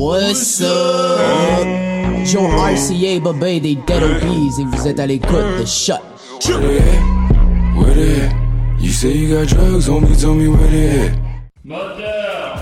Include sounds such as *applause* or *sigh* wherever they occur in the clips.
What's up? Joe RCA, Babé des Dead Obies et vous êtes à l'écoute de Shot. Where they at? Where they at? You say you got drugs me, tell me where they at. Moteur!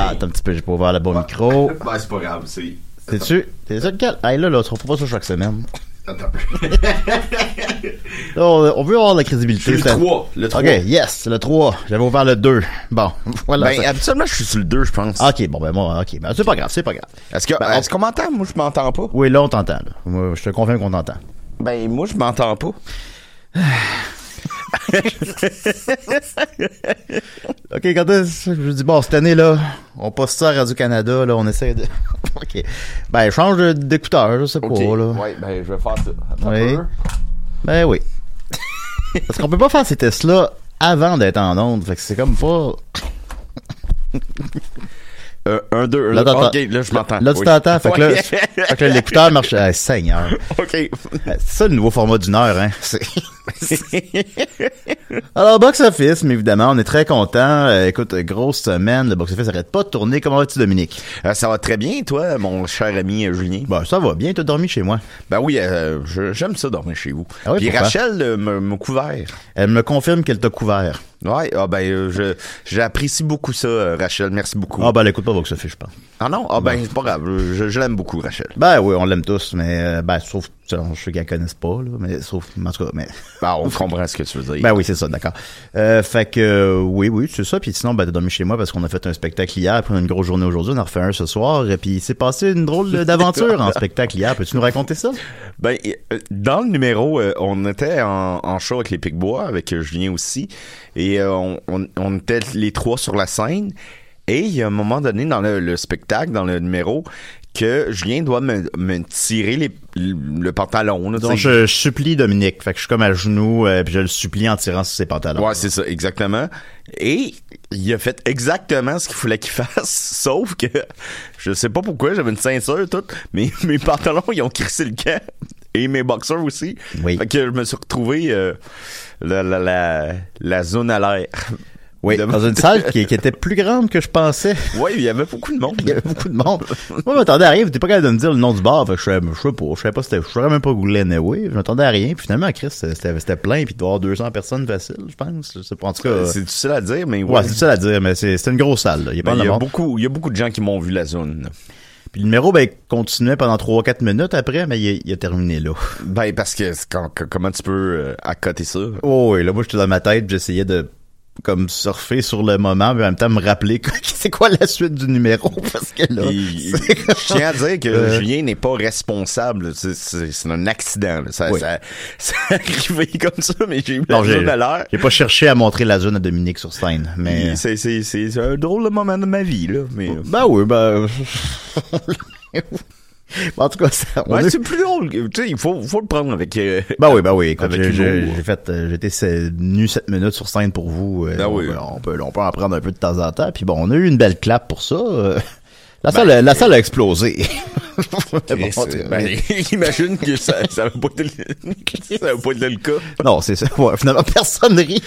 Ah, attends un petit peu, j'ai pas ouvert le bon micro. *laughs* Ben, c'est pas grave, c'est. T'es-tu? T'es ça lequel? Hey, là, là, tu refais pas ça chaque semaine. Attends un peu. *laughs* Là, on, on veut avoir de la crédibilité. Le ça- 3, le 3. Ok, yes, le 3. J'avais ouvert le 2. Bon, *laughs* voilà. Ben, ça- habituellement, je suis sur le 2, je pense. Ok, bon, ben, moi, ok. Ben, c'est pas grave, c'est pas grave. Est-ce que, Ben, on- est-ce qu'on m'entend? Moi, je m'entends pas. Oui, là, on t'entend, là. Moi, je te confirme qu'on t'entend. Ben, moi, je m'entends pas. *sighs* *sighs* Ok, quand est-ce je dis, bon, cette année, là, on passe ça à Radio-Canada, là, on essaie de. *laughs* ok. Ben, change d'écouteur, je sais pas, là. Ouais, ben, je vais faire ça. Attends Oui. un peu. Ben oui. Parce qu'on peut pas faire ces tests-là avant d'être en onde. Fait que c'est comme pas. Euh, un, deux, Là, ok, là, je m'entends. Là, tu Oui. t'entends. Fait que là, Ouais. fait que là, l'écouteur marche. Ah, Seigneur. *laughs* ok. C'est ça le nouveau format d'une heure, hein. *laughs* Alors, box office, mais évidemment, on est très content. Euh, écoute, grosse semaine, le box office arrête pas de tourner. Comment vas-tu, Dominique? Euh, ça va très bien, toi, mon cher ami euh, Julien? Bon, ça va bien, t'as dormi chez moi? Ben oui, je- j'aime ça dormir chez vous. Ah oui, Puis pourquoi? Rachel euh, me- m'a couvert. Elle me confirme qu'elle t'a couvert. Ouais, ah ben euh, je j'apprécie beaucoup ça, euh, Rachel. Merci beaucoup. Ah, ben, elle écoute pas box office, je pense. Ah non, ah ben c'est pas grave. Je, je l'aime beaucoup, Rachel. Ben oui, on l'aime tous, mais euh, ben sauf je sais qu'elle connaisse pas là, mais sauf en tout cas, mais *laughs* Ben, on comprend ce que tu veux dire. ben oui c'est ça, d'accord. Euh, fait que euh, oui oui c'est ça, puis sinon ben t'as dormi chez moi parce qu'on a fait un spectacle hier, puis on a une grosse journée aujourd'hui, on en refait un ce soir, et puis il s'est passé une drôle *laughs* d'aventure en spectacle hier. Peux-tu nous raconter ça? Ben, euh, dans le numéro, on était en, en show avec les Picbois, avec Julien aussi, et on, on, on était les trois sur la scène. Et il y a un moment donné dans le, le spectacle, dans le numéro, que Julien doit me, me tirer les, le, pantalon. là, Donc je, je supplie Dominique, fait que je suis comme à genoux, euh, puis je le supplie en tirant sur ses pantalons. Ouais, c'est ça, exactement. Et il a fait exactement ce qu'il fallait qu'il *laughs* fasse, sauf que je sais pas pourquoi, j'avais une ceinture toute, mais *laughs* mes pantalons ils ont crissé le camp et mes boxers aussi. Oui. Fait que je me suis retrouvé euh, la, la, la, la zone à l'air. Oui, dans une salle qui, qui était plus grande que je pensais. Ouais, il y avait beaucoup de monde. Il y avait beaucoup de monde. Moi, je m'attendais à rien. T'es pas capable de me dire le nom du bar. Fait que je savais, je sais pas. Je savais pas, c'était, je saurais même pas googler anyway. Je m'attendais à rien. Puis finalement, Chris, c'était, c'était plein. Puis il doit y avoir 200 personnes facile, je pense. Je sais pas. En tout cas. C'est difficile à dire, mais Ouais, c'est difficile à dire, mais c'est, une grosse salle, là. Il y a pas Ben, il y a beaucoup, il y a beaucoup de gens qui m'ont vu la zone. Puis le numéro, ben, continuait pendant 3-4 minutes après, mais il, a- il a terminé là. Ben parce que quand- comment tu peux euh, accoter ça? Oh, oui, là, moi, j'étais dans ma tête, j'essayais de comme surfer sur le moment, mais en même temps me rappeler *laughs* c'est quoi la suite du numéro *laughs* parce que là. Je tiens à dire que Euh, Julien n'est pas responsable. C'est- un accident. là. Ça, Oui. ça, *laughs* ça arrivé comme ça, mais j'ai eu la zone à l'heure. j'ai pas cherché à montrer la zone à Dominique sur scène, mais. C'est c'est- c'est un drôle de moment de ma vie, là. Mais, euh, Ben oui, ben. En tout cas, ça, ouais, a- c'est plus drôle. Tu sais, il faut, faut le prendre avec. euh, Ben oui, ben oui. J'ai- fait, euh, j'étais nu 7 minutes sur scène pour vous. euh, Ben on, oui. peut, on peut, on peut en prendre un peu de temps en temps. Puis bon, on a eu une belle clap pour ça. euh. La Ben, salle, la salle a explosé. *laughs* Chris, euh, ben, *laughs* imagine que ça, ça va pas être le, ça va pas être le cas. non, c'est ça. Ouais, finalement, personne rit.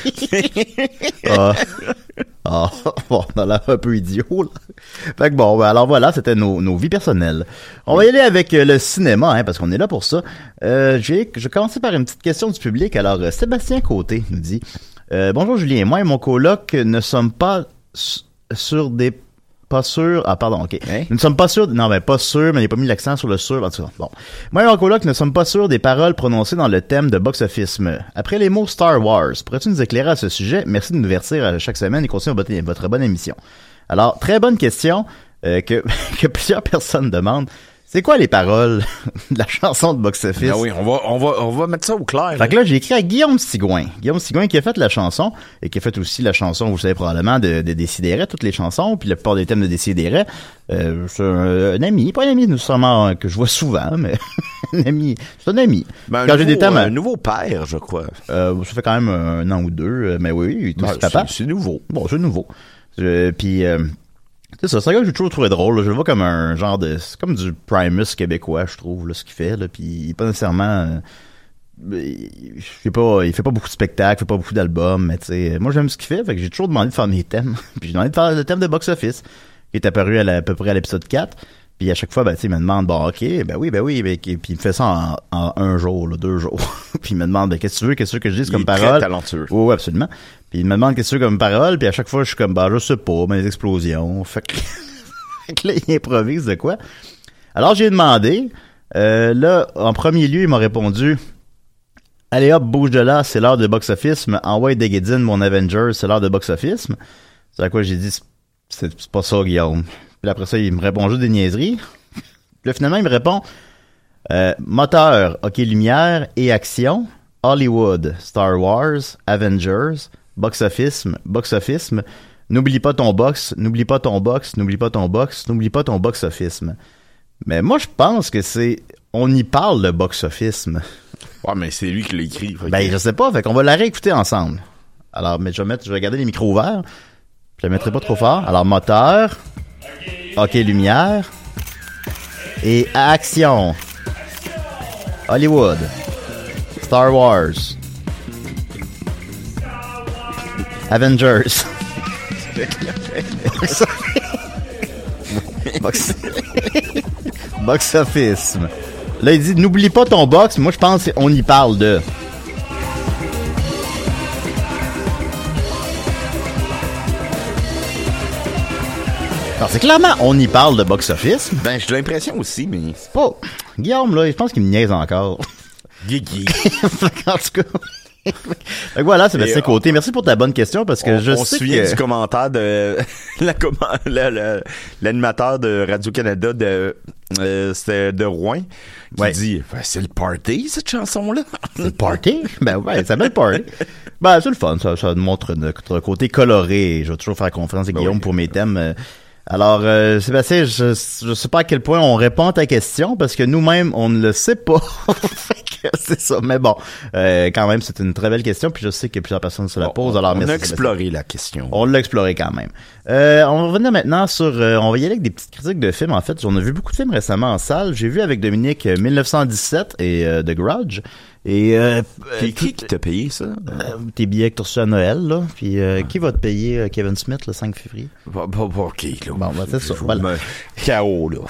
*laughs* ah, ah, *laughs* bon, on a l'air un peu idiot, là. Fait que bon, ben, alors voilà, c'était nos, vies personnelles. On va y aller avec euh, le cinéma, hein, parce qu'on est là pour ça. Euh, je vais commencer par une petite question du public. Alors, euh, Sébastien Côté nous dit, bonjour Julien, moi et mon coloc ne sommes pas sur des pas sûr. Ah, pardon, ok. Nous ne sommes pas sûrs. Non, ben, pas sûr, mais il n'a pas mis l'accent sur le sûr. En tout cas, bon. Moi et mon coloc ne sommes pas sûrs des paroles prononcées dans le thème de box-office. Après les mots Star Wars, pourrais-tu nous éclairer à ce sujet? Merci de nous vertir à chaque semaine et continuez votre, votre bonne émission. Alors, très bonne question euh, que, *laughs* que plusieurs personnes demandent. C'est quoi les paroles *laughs* de la chanson de box-office? Ben oui, on va, on va, on va mettre ça au clair. Fait que là, j'ai écrit à Guillaume Sigouin. Guillaume Sigouin qui a fait la chanson et qui a fait aussi la chanson, vous savez probablement, de, de Décideret, toutes les chansons, puis la plupart des thèmes de Décideret. Euh, c'est un, un ami, pas un ami nécessairement euh, que je vois souvent, mais *laughs* un ami. C'est un ami. Ben, un Quand j'ai des nouveau- thèmes... un nouveau père, je crois. Euh, ça fait quand même un an ou deux, euh, mais oui, oui, tout Ben, c'est papa. c'est- c'est nouveau. Bon, c'est nouveau. Je- puis, euh, c'est ça, c'est un gars que j'ai toujours trouvé drôle. là. Je le vois comme un genre de... C'est comme du Primus québécois, je trouve, là, ce qu'il fait. Là. Puis, il est pas nécessairement... euh, il, il fait pas, il fait pas beaucoup de spectacles, il fait pas beaucoup d'albums, mais tu sais, moi j'aime ce qu'il fait, fait que j'ai toujours demandé de faire mes thèmes. *laughs* puis j'ai demandé de faire le thème de box-office, qui est apparu à, la- à peu près à l'épisode 4. Puis à chaque fois, ben, tu sais, il me demande, bon, ok, ben oui, ben oui, ben, puis il me fait ça en, en un jour, là, deux jours. *laughs* puis il me demande, ben, qu'est-ce que tu veux, qu'est-ce que je dise Il comme est très talentueux. Oui, oui, absolument. Puis il me demande qu'est-ce que veux comme parole, puis à chaque fois, je suis comme, bah, je sais pas, mais les explosions. *laughs* Fait que, fait que là, il improvise de quoi. Alors, j'ai demandé, euh, là, en premier lieu, il m'a répondu, allez hop, bouge de là, c'est l'heure de box-office, envoie des guédines, mon Avengers, c'est l'heure de box-office. C'est à quoi j'ai dit, c'est c'est pas ça, Guillaume. Puis après ça, il me répond juste des niaiseries. Puis là, finalement, il me répond, euh, moteur, OK lumière et action, Hollywood, Star Wars, Avengers, box-office, box-office, n'oublie pas ton box, n'oublie pas ton box, n'oublie pas ton box, n'oublie pas ton box-office. Mais moi, je pense que c'est, on y parle, le box-office. Ouais, mais c'est lui qui l'a écrit. que- Ben, je sais pas, fait qu'on va la réécouter ensemble. Alors, mais je vais mettre, je vais garder les micros ouverts. Je le mettrai pas trop fort. Alors, moteur, OK lumière et action. Hollywood, Star Wars, Avengers. Box, box office. Là, il dit n'oublie pas ton box. Moi, je pense qu'on y parle de. Non, c'est clairement, on y parle de box office. Ben, j'ai l'impression aussi, mais. C'est pas. Guillaume, là, je pense qu'il me niaise encore. Guigui. *laughs* en tout cas. *laughs* Que voilà, Sébastien Et, Côté. Merci pour ta bonne question parce que on, je on sais que... du commentaire de *laughs* la- l'animateur de Radio-Canada de euh, c'était de Rouen qui Ouais. dit Ben, c'est le party cette chanson là *laughs* Le party? Ben ouais, ça s'appelle party. Ben, c'est le fun, ça, ça montre notre côté coloré. Je vais toujours faire confiance à Guillaume oui. pour mes thèmes. Euh, Alors, euh, Sébastien, je, je sais pas à quel point on répond à ta question parce que nous-mêmes, on ne le sait pas. *laughs* C'est ça. Mais bon, euh, quand même, c'est une très belle question. Puis je sais que plusieurs personnes se la posent. Alors, on merci, a Sébastien. exploré la question On l'a exploré quand même. Euh, on va revenir maintenant sur... euh, on va y aller avec des petites critiques de films. En fait, on a vu beaucoup de films récemment en salle. J'ai vu avec Dominique euh, 1917 et euh, The Grudge. Et euh, euh, qui qui t'a payé ça? Euh, tes billets que t'as reçus à Noël, là. Puis euh, qui va te payer Kevin Smith le 5 février? Bon, bon, bon, ok là Bon, ben, c'est ça, voilà. KO là *laughs*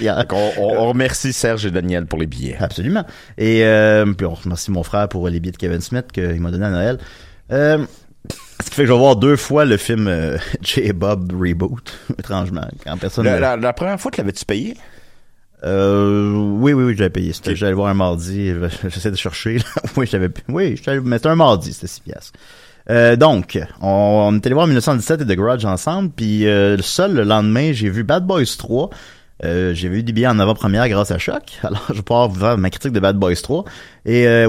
Yeah. On, on- on remercie Serge et Daniel pour les billets Absolument. Et puis on remercie mon frère pour les billets de Kevin Smith qu'il m'a donné à Noël. Ce qui fait que je vais voir deux fois le film *laughs* J. Bob Reboot, *laughs* étrangement. Personne... la, la- la première fois que l'avais-tu payé? Euh, oui, oui, oui, j'avais payé. C'était, J'allais voir un mardi. *laughs* J'essaie de chercher. là. *laughs* oui, j'avais, oui, j'allais, mais c'était un mardi, c'était 6 piastres. Euh, donc, on, on est allé voir 1917 et The Grudge ensemble, puis euh, le seul le lendemain, j'ai vu Bad Boys 3. Euh, j'ai vu du bien en avant-première grâce à Choc. *laughs* Alors, je pouvoir vous faire ma critique de Bad Boys 3. Et euh,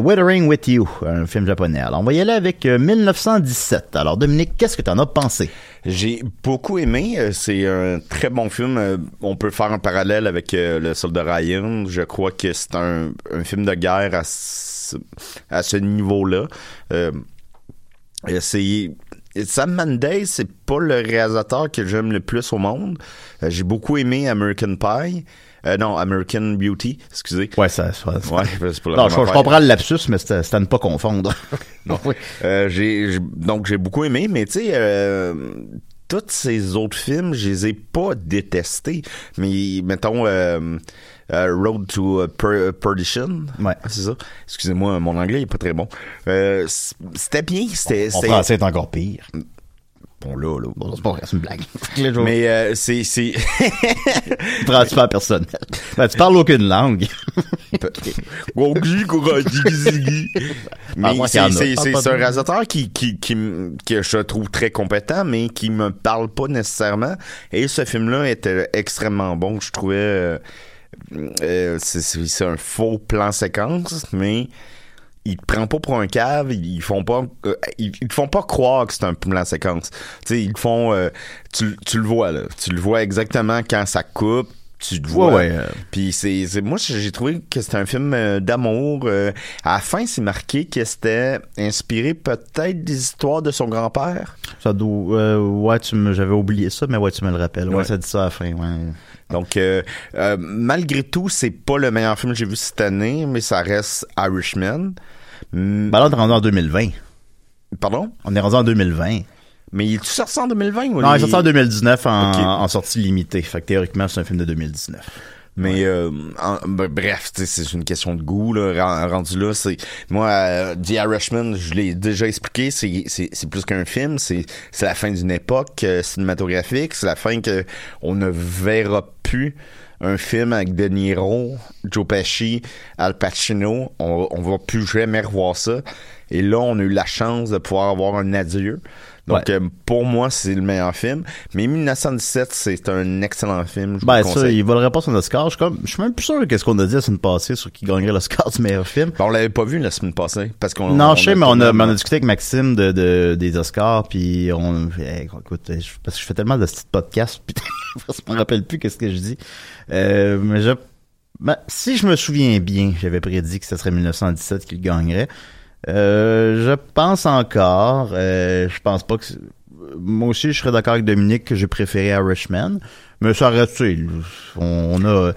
with You, un film japonais. Alors, on va y aller avec euh, 1917. Alors, Dominique, qu'est-ce que t'en as pensé? J'ai beaucoup aimé. euh, C'est un très bon film. Euh, On peut faire un parallèle avec euh, Le Soldat Ryan. Je crois que c'est un, un film de guerre à ce, à ce niveau-là. Euh, euh, c'est Sam Mendes, c'est pas le réalisateur que j'aime le plus au monde. Euh, J'ai beaucoup aimé American Pie. Euh, non, American Beauty, excusez. Ouais, ça, ça, ça- Ouais, c'est pour la Non, je, comprends le lapsus, mais c'était à ne pas confondre. *laughs* Non. Euh, j'ai, j'ai- donc j'ai beaucoup aimé, mais tu sais, euh, tous ces autres films, je les ai pas détestés. Mais mettons euh, euh, Road to euh, Per- Perdition. Ouais. Ah, c'est ça. Excusez-moi, mon anglais est pas très bon. Euh, c'était bien, c'était. Mon français est encore pire. Bon là, là. Bon, c'est pas vrai, c'est une blague. *laughs* Mais euh, c'est, c'est *laughs* transfert personnel. Ben, tu parles aucune langue. *laughs* Mais c'est un réalisateur qui, qui, qui, que je trouve très compétent, mais qui me parle pas nécessairement. Et ce film-là était extrêmement bon. Je trouvais... euh, euh, c'est- un faux plan séquence, mais ils te prennent pas pour un cave, ils, font pas euh, ils, ils te font pas croire que c'est un plan séquence. Tu sais, ils font euh, tu, tu le vois là, tu le vois exactement quand ça coupe, tu le vois. ouais. Puis c'est moi j'ai trouvé que c'était un film euh, d'amour euh, à la fin c'est marqué que c'était inspiré peut-être des histoires de son grand-père. Ça doit, euh, ouais, tu j'avais oublié ça, mais ouais, tu me le rappelles. Ouais, Ouais. ça dit ça à la fin, ouais. Donc euh, euh, malgré tout, c'est pas le meilleur film que j'ai vu cette année, mais ça reste Irishman. Ben là, on est rendu en 2020. Pardon? On est rendu en 2020. Mais il est sorti en 2020 ou Non, il est sorti en 2019 en, en sortie limitée. Fait que théoriquement, c'est un film de 2019. Mais euh, en- ben, bref, c'est une question de goût là, ren- rendu là. C'est moi, euh, The Irishman, je l'ai déjà expliqué. C'est c'est c'est plus qu'un film. C'est c'est la fin d'une époque euh, cinématographique. C'est la fin que on ne verra plus un film avec De Niro, Joe Pesci, Al Pacino. On on va plus jamais revoir ça. Et là, on a eu la chance de pouvoir avoir un adieu. Donc, Ouais. euh, pour moi, c'est le meilleur film. Mais 1917, c'est un excellent film. Je vous Ben, le ça, il volerait pas son Oscar. Je suis comme, je suis même plus sûr qu'est-ce qu'on a dit la semaine passée sur qui gagnerait l'Oscar du meilleur film. Ben, on l'avait pas vu la semaine passée parce qu'on Non, je sais, mais on a, mais on a discuté avec Maxime de, de- des Oscars, puis on, eh, écoute, je- parce que je fais tellement de petits podcasts, puis *laughs* je me rappelle plus qu'est-ce que je dis. Euh, mais je, ben, si je me souviens bien, j'avais prédit que ce serait 1917 qu'il gagnerait. Euh, je pense encore, euh, je pense pas que, moi aussi, je serais d'accord avec Dominique que j'ai préféré Irishman, mais ça reste, on, on a,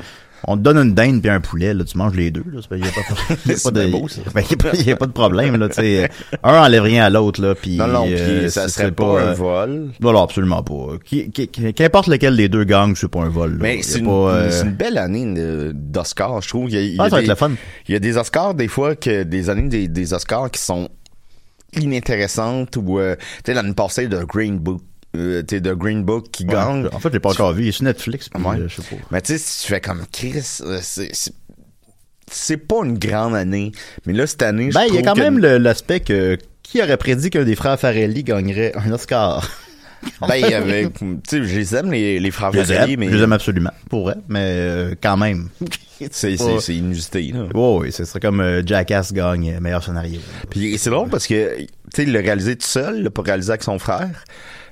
on te donne une dinde puis un poulet, là, tu manges les deux, là, c'est pas, y a de, *laughs* *laughs* ben, y a a pas de problème, là, sais. Un enlève rien à l'autre, là, puis Non, non, puis euh, ça serait pas un euh, vol. Voilà, absolument pas. Qui- qui- qui- Qu'importe lequel des deux gangs, c'est pas un vol. là. Mais c'est une, pas, euh, c'est une belle année d'Oscars, je trouve. Il y a, il y Ah, ça va des, être le fun. Il y a des Oscars, des fois, que des années des, des Oscars qui sont inintéressantes ou, euh, tu sais, l'année passée, de Green Book, euh, tu sais, de Green Book qui ouais, gagne. En fait, je l'ai pas encore vu. Il est sur Netflix, puis, Ouais. euh, je sais pas. Mais tu sais, si tu fais comme Chris, euh, c'est- c'est pas une grande année. Mais là, cette année, je Ben, il y a quand que- même l'aspect que qui aurait prédit qu'un des frères Farelli gagnerait un Oscar? *laughs* Ben, il y avait, tu sais, je les aime, les, les frères aime, mais je les aime absolument, pour vrai, mais euh, quand même. *laughs* c'est inusité, là. Ouais, oui, ce serait comme euh, Jackass gagne meilleur scénario. Puis c'est drôle parce que, tu sais, il l'a réalisé tout seul, il l'a pas réalisé avec son frère.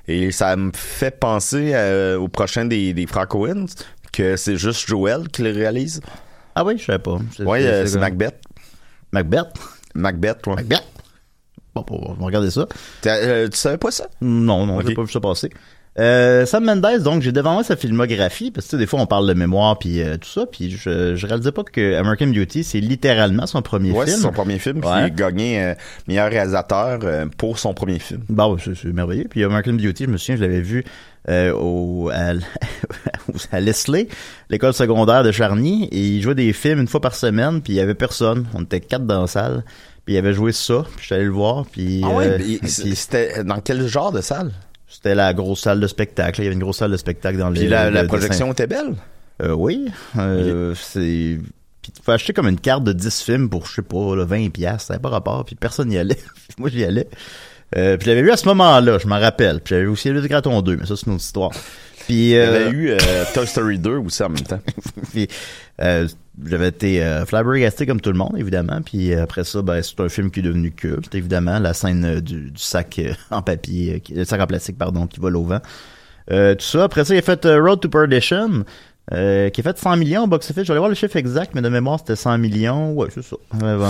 Et ça me fait penser euh, au prochain des, des frères Coen, que c'est juste Joel qui le réalise. Ah oui, je savais pas. Ouais, euh, c'est Macbeth. Macbeth? Macbeth, ouais. Macbeth? Bon, on va regarder ça. Euh, tu savais pas ça? Non, non, Ok. j'ai pas vu ça passer. Euh, Sam Mendes, donc j'ai devant moi sa filmographie, parce que tu sais, des fois on parle de mémoire puis euh, tout ça, puis je, je réalisais pas que American Beauty c'est littéralement son premier Ouais, film. c'est son premier film. Puis Ouais. il a gagné euh, meilleur réalisateur euh, pour son premier film. Bah c'est merveilleux. Puis American Beauty, je me souviens, je l'avais vu euh, au à, *laughs* à Leslie, l'école secondaire de Charny, et il jouait des films une fois par semaine, puis il y avait personne. On était quatre dans la salle, puis il avait joué ça, puis je suis allé le voir, puis, Ah ouais, euh, puis c'était dans quel genre de salle? C'était la grosse salle de spectacle. Il y avait une grosse salle de spectacle dans Puis les la, le- la le projection était belle? Euh, oui. Euh, c'est. Puis tu peux acheter comme une carte de 10 films pour, je sais pas, là, 20 piastres. Ça n'a pas rapport. Puis personne n'y allait. *laughs* Moi, j'y allais. Euh, puis je l'avais vu à ce moment-là, je m'en rappelle. Puis j'avais aussi lu le Graton 2, mais ça, c'est une autre histoire. Puis, Il y euh, avait eu euh, Toy Story 2 aussi en même temps. *laughs* puis euh, j'avais été euh, flabbergasté comme tout le monde, évidemment. Puis euh, après ça, ben, c'est un film qui est devenu culte, évidemment. La scène euh, du, du sac euh, en papier, euh, qui- le sac en plastique, pardon, qui vole au vent. Euh, tout ça. Après ça, il a fait euh, Road to Perdition, euh, qui a fait 100 millions au box-office. Aller voir le chiffre exact, mais de mémoire, c'était 100 millions. Ouais, c'est ça.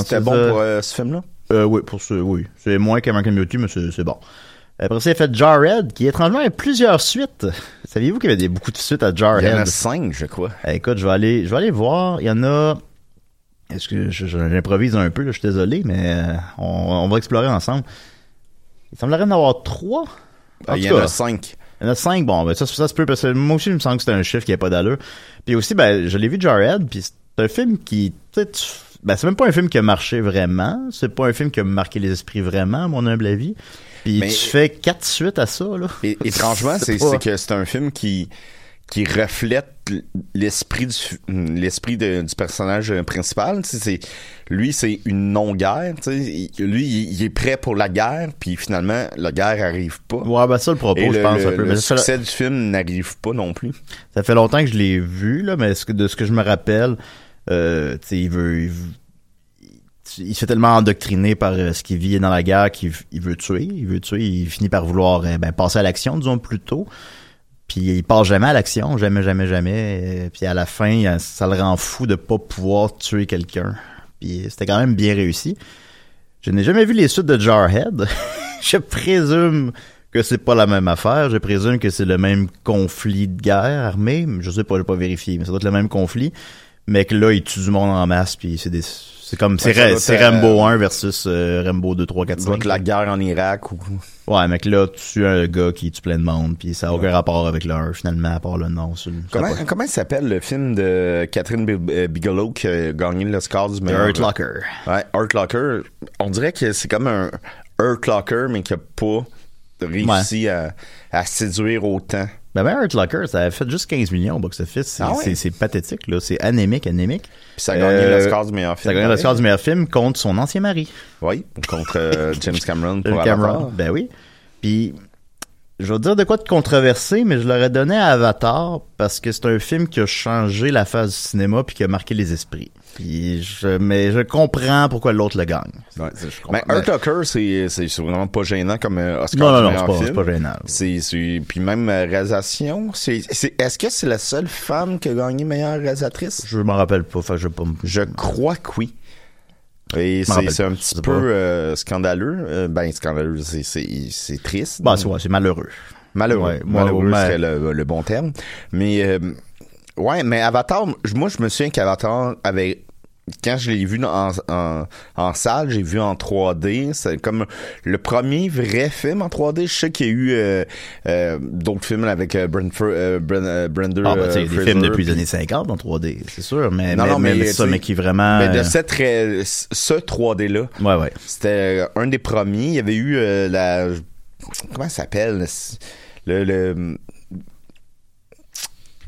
C'était bon pour euh, ce film-là? euh, oui, pour ce, oui. C'est moins qu'American Beauty, mais c'est c'est bon. Après ça, il a fait Jarhead, qui étrangement a plusieurs suites. Saviez-vous qu'il y avait des, beaucoup de suites à Il y en a Jarhead? cinq, je crois. Eh, écoute, je vais aller, je vais aller voir. Il y en a. Est-ce que j'improvise un peu, là, je suis désolé, mais euh, on, on va explorer ensemble. Il semblerait en avoir trois. En Ah, il y en a cinq. il y en a cinq, bon, ben ça, ça se peut, parce que moi aussi, il me semble que c'était un chiffre qui n'a pas d'allure. Puis aussi, ben, je l'ai vu Jarhead, puis c'est un film qui, ben, c'est même pas un film qui a marché vraiment, c'est pas un film qui a marqué les esprits vraiment, à mon humble avis. Puis Mais- tu fais quatre suites à ça, là. Et, *laughs* étrangement, c'est que c'est un film qui qui reflète l'esprit du l'esprit du personnage principal. Sais, c'est lui, c'est une sais. Il- Lui, il, il est prêt pour la guerre, puis finalement, la guerre arrive pas. Ouais, ben ça, le propos, Et je le, pense le- un peu. le Mais ça fait- succès du film n'arrive pas non plus. Ça fait longtemps que je l'ai vu, là, mais de ce que je me rappelle, euh, veut, il veut- il se fait tellement endoctriner par euh, ce qu'il vit dans la guerre qu'il il veut tuer, il veut tuer, il finit par vouloir euh, ben, passer à l'action, disons plutôt. Puis il passe jamais à l'action, jamais, jamais, jamais. euh, Puis à la fin, ça le rend fou de pas pouvoir tuer quelqu'un. Puis c'était quand même bien réussi. Je n'ai jamais vu les suites de Jarhead. *laughs* je présume que c'est pas la même affaire. Je présume que c'est le même conflit de guerre armée. Je sais pas, j'ai pas vérifié, mais ça doit être le même conflit. Mais que là, il tue du monde en masse, puis c'est des... C'est comme, c'est euh, Rambo 1 versus euh, Rambo 2, 3, 4, Ça doit 5. être la guerre en Irak ou Ouais, mais que là, tu tues un gars qui tue plein de monde, puis ça a aucun rapport avec le 1, finalement, à part le nom. ça Comment, comment s'appelle le film de Catherine euh, Bigelow qui a gagné l'Oscar du The meilleur? Hurt Locker. Ouais, Hurt Locker. On dirait que c'est comme un Hurt Locker, mais qui a pas réussi à, à séduire autant. Ben, ben, Hurt Locker, ça a fait juste 15 millions au box-office. C'est Ah c'est- pathétique, là. C'est anémique, anémique. Puis ça a gagné Euh, l'Oscar du meilleur Ça film. a gagné l'Oscar du meilleur film contre son ancien mari. Oui, contre euh, *laughs* James Cameron pour James Avatar. Cameron. Ben oui. Puis, je vais dire de quoi de controversé, mais je l'aurais donné à Avatar parce que c'est un film qui a changé la phase du cinéma puis qui a marqué les esprits. Puis je, mais je comprends pourquoi l'autre le gagne. Ouais. Mais Hurt Locker, c'est c'est vraiment pas gênant comme euh, Oscar Non, non, non, c'est pas- pas gênant. C'est c'est- puis même euh, réalisation, c'est c'est est-ce que c'est la seule femme qui a gagné meilleure réalisatrice Je m'en rappelle pas. Que je pas Je crois que oui. Et c'est un petit peu euh, scandaleux. Euh, ben scandaleux, c'est triste. Bah, c'est ouais, malheureux. Malheureux. Ouais, Malheureux ouais. serait le, le bon terme. Mais euh, ouais, mais Avatar, moi je me souviens qu'Avatar avait quand je l'ai vu en, en, en salle, j'ai vu en 3D. C'est comme le premier vrai film en 3D. Je sais qu'il y a eu euh, euh, d'autres films avec euh, Brentford, euh, Bren- euh, Brenda Ah, euh, des films depuis puis- les années 50 en 3D, c'est sûr, mais, Non, mais, non, mais, mais ça, mais qui vraiment... Mais de cette ce 3D-là, Ouais, ouais. c'était un des premiers. Il y avait eu la... Comment ça s'appelle? Le... le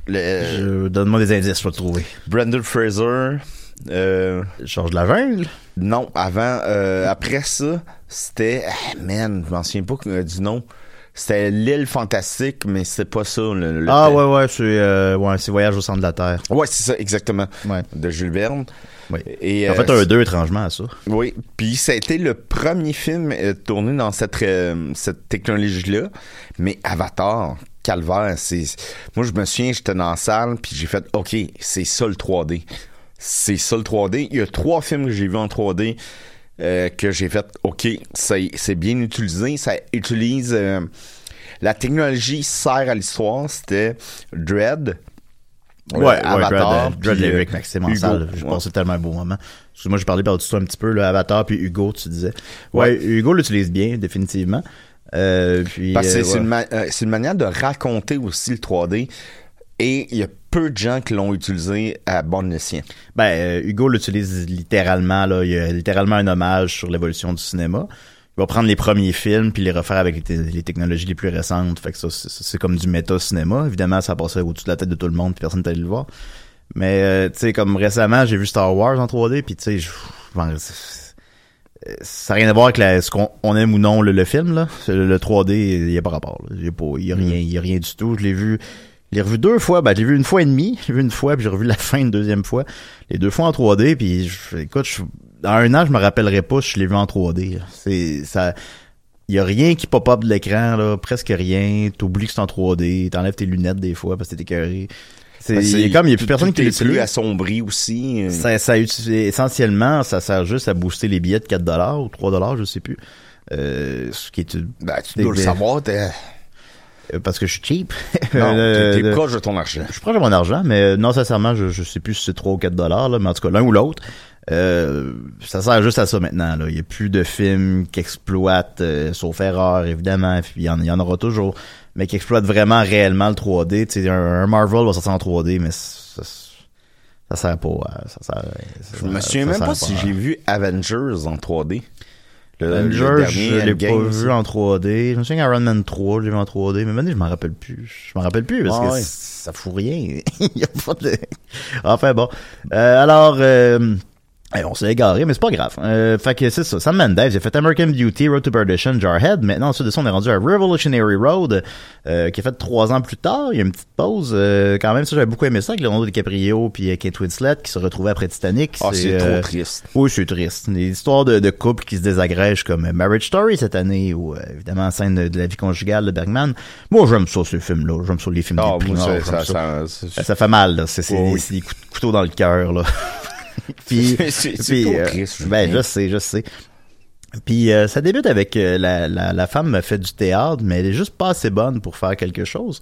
le Je- Donne-moi des indices, je vais te trouver. Brendan Fraser. Euh, Georges de la jungle? non, avant, euh, après ça, c'était, ah, man, je m'en souviens pas euh, du nom. C'était l'île fantastique, mais c'est pas ça. Le, le- Ah, ouais, ouais, c'est euh, ouais, c'est Voyage au centre de la Terre. Ouais, c'est ça, exactement. Ouais. De Jules Verne. Oui. Et, En fait, euh, un 2 étrangement à ça. Oui, puis ça a été le premier film tourné dans cette cette technologie-là. Mais Avatar, Calvaire, c'est moi je me souviens, j'étais dans la salle puis j'ai fait OK, c'est ça le 3D. C'est ça le 3D. Il y a trois films que j'ai vus en 3D euh, que j'ai fait OK, c'est bien utilisé, ça utilise euh, la technologie sert à l'histoire, c'était Dread. Ouais, euh, ouais, Avatar, Dread, Dread puis, Lyric, Maxime salle. J'ai Ouais. passé tellement un beau moment. Excuse-moi, j'ai parlé par-dessus toi un petit peu, là, Avatar puis Hugo, tu disais. Ouais, Hugo l'utilise bien, définitivement. Euh, puis, Parce que c'est c'est ouais. une, ma- c'est une manière de raconter aussi le 3D. Et il y a peu de gens qui l'ont utilisé à bon escient. Ben, euh, Hugo l'utilise littéralement, là. Il y a littéralement un hommage sur l'évolution du cinéma. Il va prendre les premiers films puis les refaire avec les, te- les technologies les plus récentes. Fait que ça, c'est c'est comme du méta-cinéma. Évidemment, ça passait au-dessus de la tête de tout le monde puis personne n'était allé le voir. Mais, euh, tu sais, comme récemment, j'ai vu Star Wars en 3D puis tu sais, ça n'a rien à voir avec la- ce qu'on on aime ou non le, le film là. Le, le 3D, il y a pas rapport. Il y a a rien, il a rien du tout. Je l'ai vu, l'ai revu deux fois. Ben, je l'ai vu une fois et demie. *laughs* Je l'ai vu une fois, puis j'ai revu la fin une deuxième fois. Les deux fois en 3D, puis je- écoute, je- dans un an, je me rappellerai pas si je l'ai vu en 3D. là. C'est ça. Il y a rien qui pop-up de l'écran, là, presque rien. T'oublies que c'est en 3D, t'enlèves tes lunettes des fois parce que t'es écœuré. C'est Ben, il y a comme il y a plus personne qui est l'utilise. plus assombri aussi. euh. Ça, ça essentiellement, ça sert juste à booster les billets de 4 dollars ou 3 dollars, je sais plus. Euh, ce qui est Ben, tu dois le savoir, t'es- parce que je suis cheap. *laughs* Non, Euh, t'es- proche de ton argent. Je suis proche de mon argent, mais euh, non sincèrement, je, je sais plus si c'est 3 ou 4 dollars, là, mais en tout cas, l'un ou l'autre. Euh, ça sert juste à ça maintenant. Là. Il n'y a plus de films qui exploitent, euh, sauf erreur, évidemment, puis il y, en, il y en aura toujours, mais qui exploitent vraiment réellement le 3D. Tu sais, un, un Marvel va sortir en 3D, mais ça, ça sert pas. Ça sert, Je me souviens même pas si j'ai vu Avengers en 3D. Le, dernier je l'ai pas aussi. vu en 3D. Je me souviens qu'Iron Man 3, je l'ai vu en 3D, mais maintenant, je m'en rappelle plus. Je m'en rappelle plus parce Ah que ouais. ça fout rien. *laughs* Il y a pas de... Enfin bon. Euh, alors, euh, eh, on s'est égaré, mais c'est pas grave. Euh, fait que c'est ça. Sam Mendes, il a fait American Beauty, Road to Perdition, Jarhead. Maintenant, ensuite de ça, on est rendu à Revolutionary Road, euh, qui est fait trois ans plus tard. Il y a une petite pause. Euh, quand même, ça, j'avais beaucoup aimé ça avec Leonardo DiCaprio puis euh, Kate Winslet qui se retrouvaient après Titanic. Ah, c'est trop euh, triste. oui, c'est triste. Des histoires de, de couples qui se désagrègent comme euh, Marriage Story cette année ou euh, évidemment scène de, de la vie conjugale de Bergman. Moi, j'aime ça, ces films-là. J'aime ça, les films déprimants, moi, ça- ça. ça- ça- fait mal, là. C'est Oui, des, oui. c'est des coups de couteau dans le cœur, là. *laughs* puis, euh, triste, Ben, je sais, je sais. Puis euh, ça débute avec euh, la, la, la femme fait du théâtre, mais elle est juste pas assez bonne pour faire quelque chose.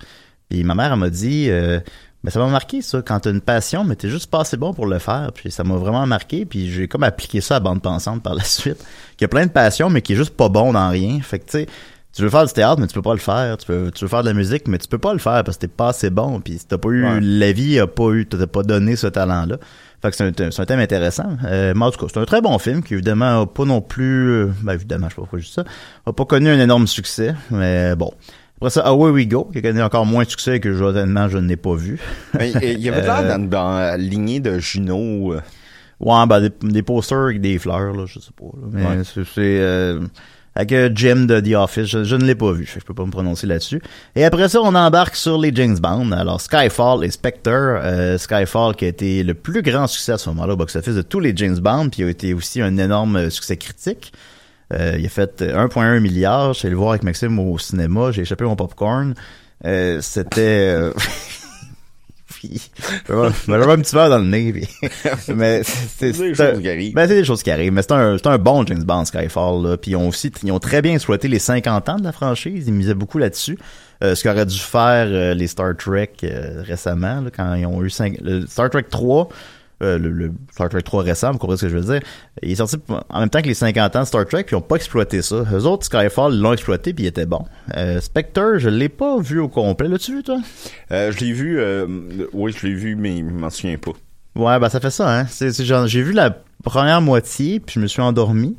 Puis ma mère elle m'a dit, euh, ben ça m'a marqué ça, quand t'as une passion, mais t'es juste pas assez bon pour le faire. Puis ça m'a vraiment marqué, puis j'ai comme appliqué ça à bande pensante par la *laughs* suite. Qu'il y a plein de passions, mais qui est juste pas bon dans rien. Fait que tu sais, tu veux faire du théâtre, mais tu peux pas le faire. Tu, peux, tu veux faire de la musique, mais tu peux pas le faire parce que t'es pas assez bon. Puis si t'as pas eu, Ouais. la vie a pas eu, t'as pas donné ce talent-là. Fait que c'est un, c'est un thème intéressant. Euh, mais en tout cas, c'est un très bon film qui évidemment a pas non plus, euh, ben évidemment, je sais pas pourquoi je dis ça, a pas connu un énorme succès, mais bon. Après ça, Away We Go, qui a connu encore moins de succès que honnêtement je n'ai pas vu. *laughs* Mais, il y avait l'air Euh, dans, dans la lignée de Juno. euh, Ouais, ben des, des posters avec des fleurs, là, je sais pas. là. Mais Ouais. c'est c'est, euh, avec euh, Jim de The Office, je, ne l'ai pas vu, je peux pas me prononcer là-dessus. Et après ça, on embarque sur les James Bond. Alors Skyfall et Spectre, euh, Skyfall qui a été le plus grand succès à ce moment-là au box-office de tous les James Bond, puis a été aussi un énorme euh, succès critique. Euh, il a fait euh, 1,1 milliard. Je suis allé le voir avec Maxime au cinéma. J'ai échappé mon popcorn. Euh, C'était... *laughs* puis, j'avais j'avais un petit verre dans le nez. puis- *laughs* mais c'est des c'est un- choses qui arrivent. ben, c'est des choses qui arrivent. Mais c'est un, un bon James Bond Skyfall. Là. Puis ils ont aussi ils ont très bien exploité les 50 ans de la franchise. Ils misaient beaucoup là-dessus. Euh, ce qu'auraient dû faire euh, les Star Trek euh, récemment, là, quand ils ont eu le Star Trek 3, euh, le, le Star Trek 3 récent, vous comprenez ce que je veux dire. Il est sorti en même temps que les 50 ans de Star Trek, puis ils ont pas exploité ça. Eux autres, Skyfall, l'ont exploité, puis il était bon. Euh, Spectre, je l'ai pas vu au complet. L'as-tu vu, toi? euh, je l'ai vu, euh, oui, je l'ai vu, mais je m'en souviens pas. Ouais, ben ça fait ça, hein. C'est, j'ai vu la première moitié, puis je me suis endormi.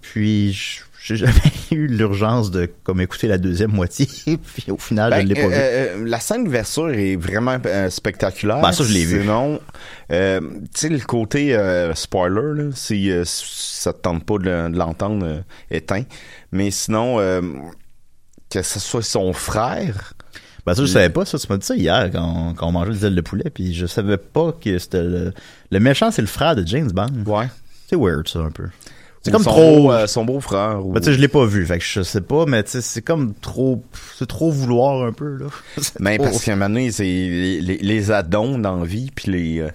Puis j- j'ai jamais *laughs* eu l'urgence de comme écouter la deuxième moitié, *laughs* puis au final, Ben, je l'ai pas euh, vu. euh, la scène d'ouverture est vraiment euh, spectaculaire. Ben, ça, je l'ai vu. Sinon, euh, tu sais, le côté euh, spoiler, là, si euh, ça te tente pas de, le- de l'entendre euh, éteint. Mais sinon, euh, que ce soit son frère. Ben ça, je savais pas ça. Tu m'as dit ça hier quand, quand on mangeait des ailes de poulet, puis je savais pas que c'était le, le méchant, c'est le frère de James Bond. Ouais. C'est weird, ça, un peu. C'est comme son trop... beau, euh, son beau-frère. ou- Ben, tu sais, je l'ai pas vu, fait que je sais pas, mais tu sais, c'est comme trop... C'est trop vouloir un peu, là. *laughs* Mais trop- parce qu'à un moment donné, c'est les, les, les addons dans vie, puis les... euh,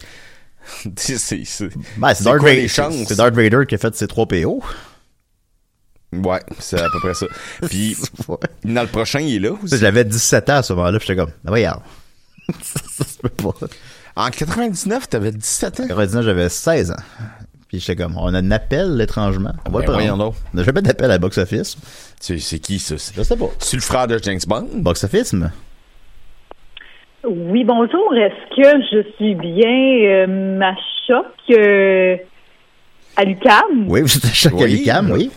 *laughs* c'est... c'est Ben, Darth Vader. les chances? C'est Darth Vader qui a fait ses 3 PO. Ouais, c'est à peu près ça. *laughs* Puis, dans le prochain, il est là aussi. J'avais 17 ans à ce moment-là, puis j'étais comme, ben regarde. ça, ça se peut pas. En 99, t'avais 17 ans? En 99, j'avais 16 ans. Puis j'étais comme, on a un appel, étrangement. On va Ben, le prendre. On n'a jamais d'appel à Box Office. C'est c'est qui, ça? C'est Je sais pas. c'est le frère de James Bond? Box Office, mais... Oui, bonjour. Est-ce que je suis bien euh, ma choc euh, à l'UQAM? Oui, vous êtes à chaque Oui, cam, là. oui.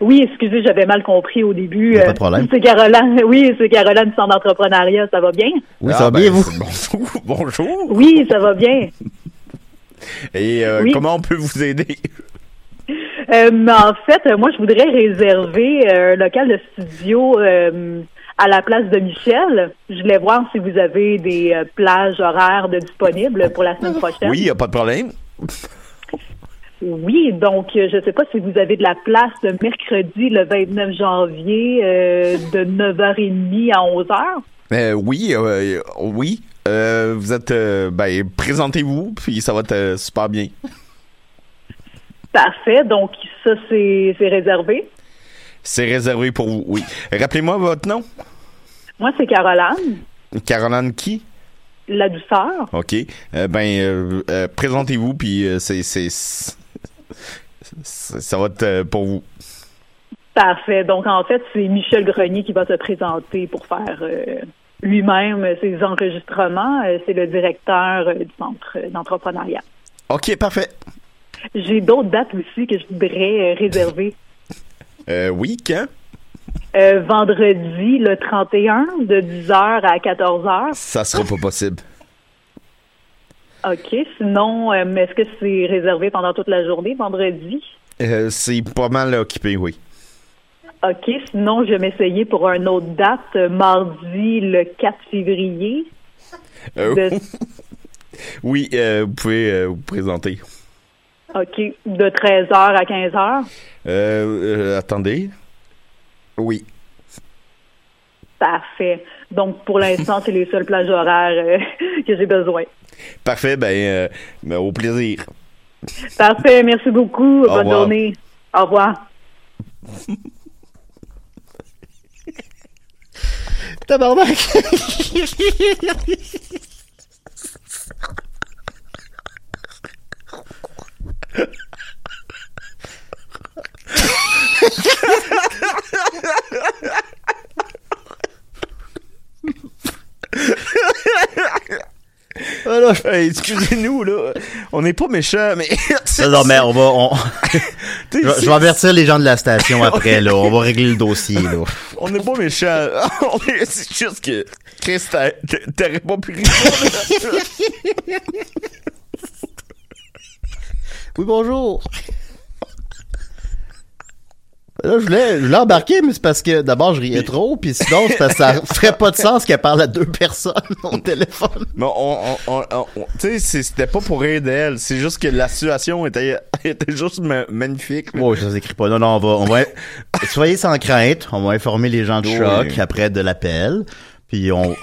Oui, excusez, j'avais mal compris au début. Pas de Euh, problème. C'est Caroline. *laughs* Oui, c'est Caroline du Centre d'entrepreneuriat. Ça va bien? Oui, Ah, ça va ben, bien, vous? c'est- Bonjour. *laughs* Bonjour. Oui, ça va bien. Et euh, Oui. comment on peut vous aider? *laughs* Euh, mais en fait, euh, moi, je voudrais réserver un local de studio à la place de Michel. Je voulais voir si vous avez des plages horaires de disponibles pour la semaine prochaine. Oui, y a pas de problème. Oui, donc euh, je ne sais pas si vous avez de la place le mercredi, le 29 janvier, euh, de 9h30 à 11h. Euh, oui, euh, oui. Vous êtes, euh, ben, présentez-vous, puis ça va être super bien. Parfait, donc ça, c'est réservé. C'est réservé pour vous, oui. Rappelez-moi votre nom. Moi, c'est Caroline, Caroline qui? la douceur. OK. Ben, présentez-vous, puis c'est- ça va être euh, pour vous. Parfait. Donc, en fait, c'est Michel Grenier qui va se présenter pour faire euh, lui-même ses enregistrements. Euh, c'est le directeur euh, du centre d'entrepreneuriat. OK, parfait. J'ai d'autres dates aussi que je voudrais euh, réserver. *laughs* Euh, oui, quand? Vendredi, le 31, de 10h à 14h. Ça sera pas possible. OK. Sinon, euh, est-ce que c'est réservé pendant toute la journée, vendredi? Euh, c'est pas mal occupé, oui. OK. Sinon, je vais m'essayer pour une autre date, euh, mardi, le 4 février. Euh, De- *laughs* oui, euh, vous pouvez vous présenter. OK. De 13h à 15h. Euh, euh, attendez. Oui. Parfait. Donc, pour l'instant, *laughs* c'est les seules plages horaires *laughs* que j'ai besoin. Parfait, ben, euh, au plaisir. Parfait. Merci beaucoup. Bonne revoir. journée. Au revoir. *laughs* Tabarnak! *laughs* Hey, excusez-nous, là. On n'est pas méchants, mais. *laughs* Non, non, mais on va. On... je, vais- je vais avertir les gens de la station *laughs* après, là. On va régler le dossier, là. On n'est pas méchants. *laughs* On est- C'est juste que. Chris, t'a- t'a- t'aurais pas pu répondre. Oui, bonjour. Là, je voulais, je voulais embarquer, mais c'est parce que d'abord, je riais trop, puis sinon, c'est parce que ça *laughs* ferait pas de sens qu'elle parle à deux personnes *laughs* au téléphone. Mais on, on, on- tu sais, c'était pas pour rire d'elle. C'est juste que la situation était, *laughs* était juste ma- magnifique. là. Bon, ça s'écrit pas. Non, non, on va, on va, soyez sans crainte. On va informer les gens de Oui. choc après de l'appel. Puis on,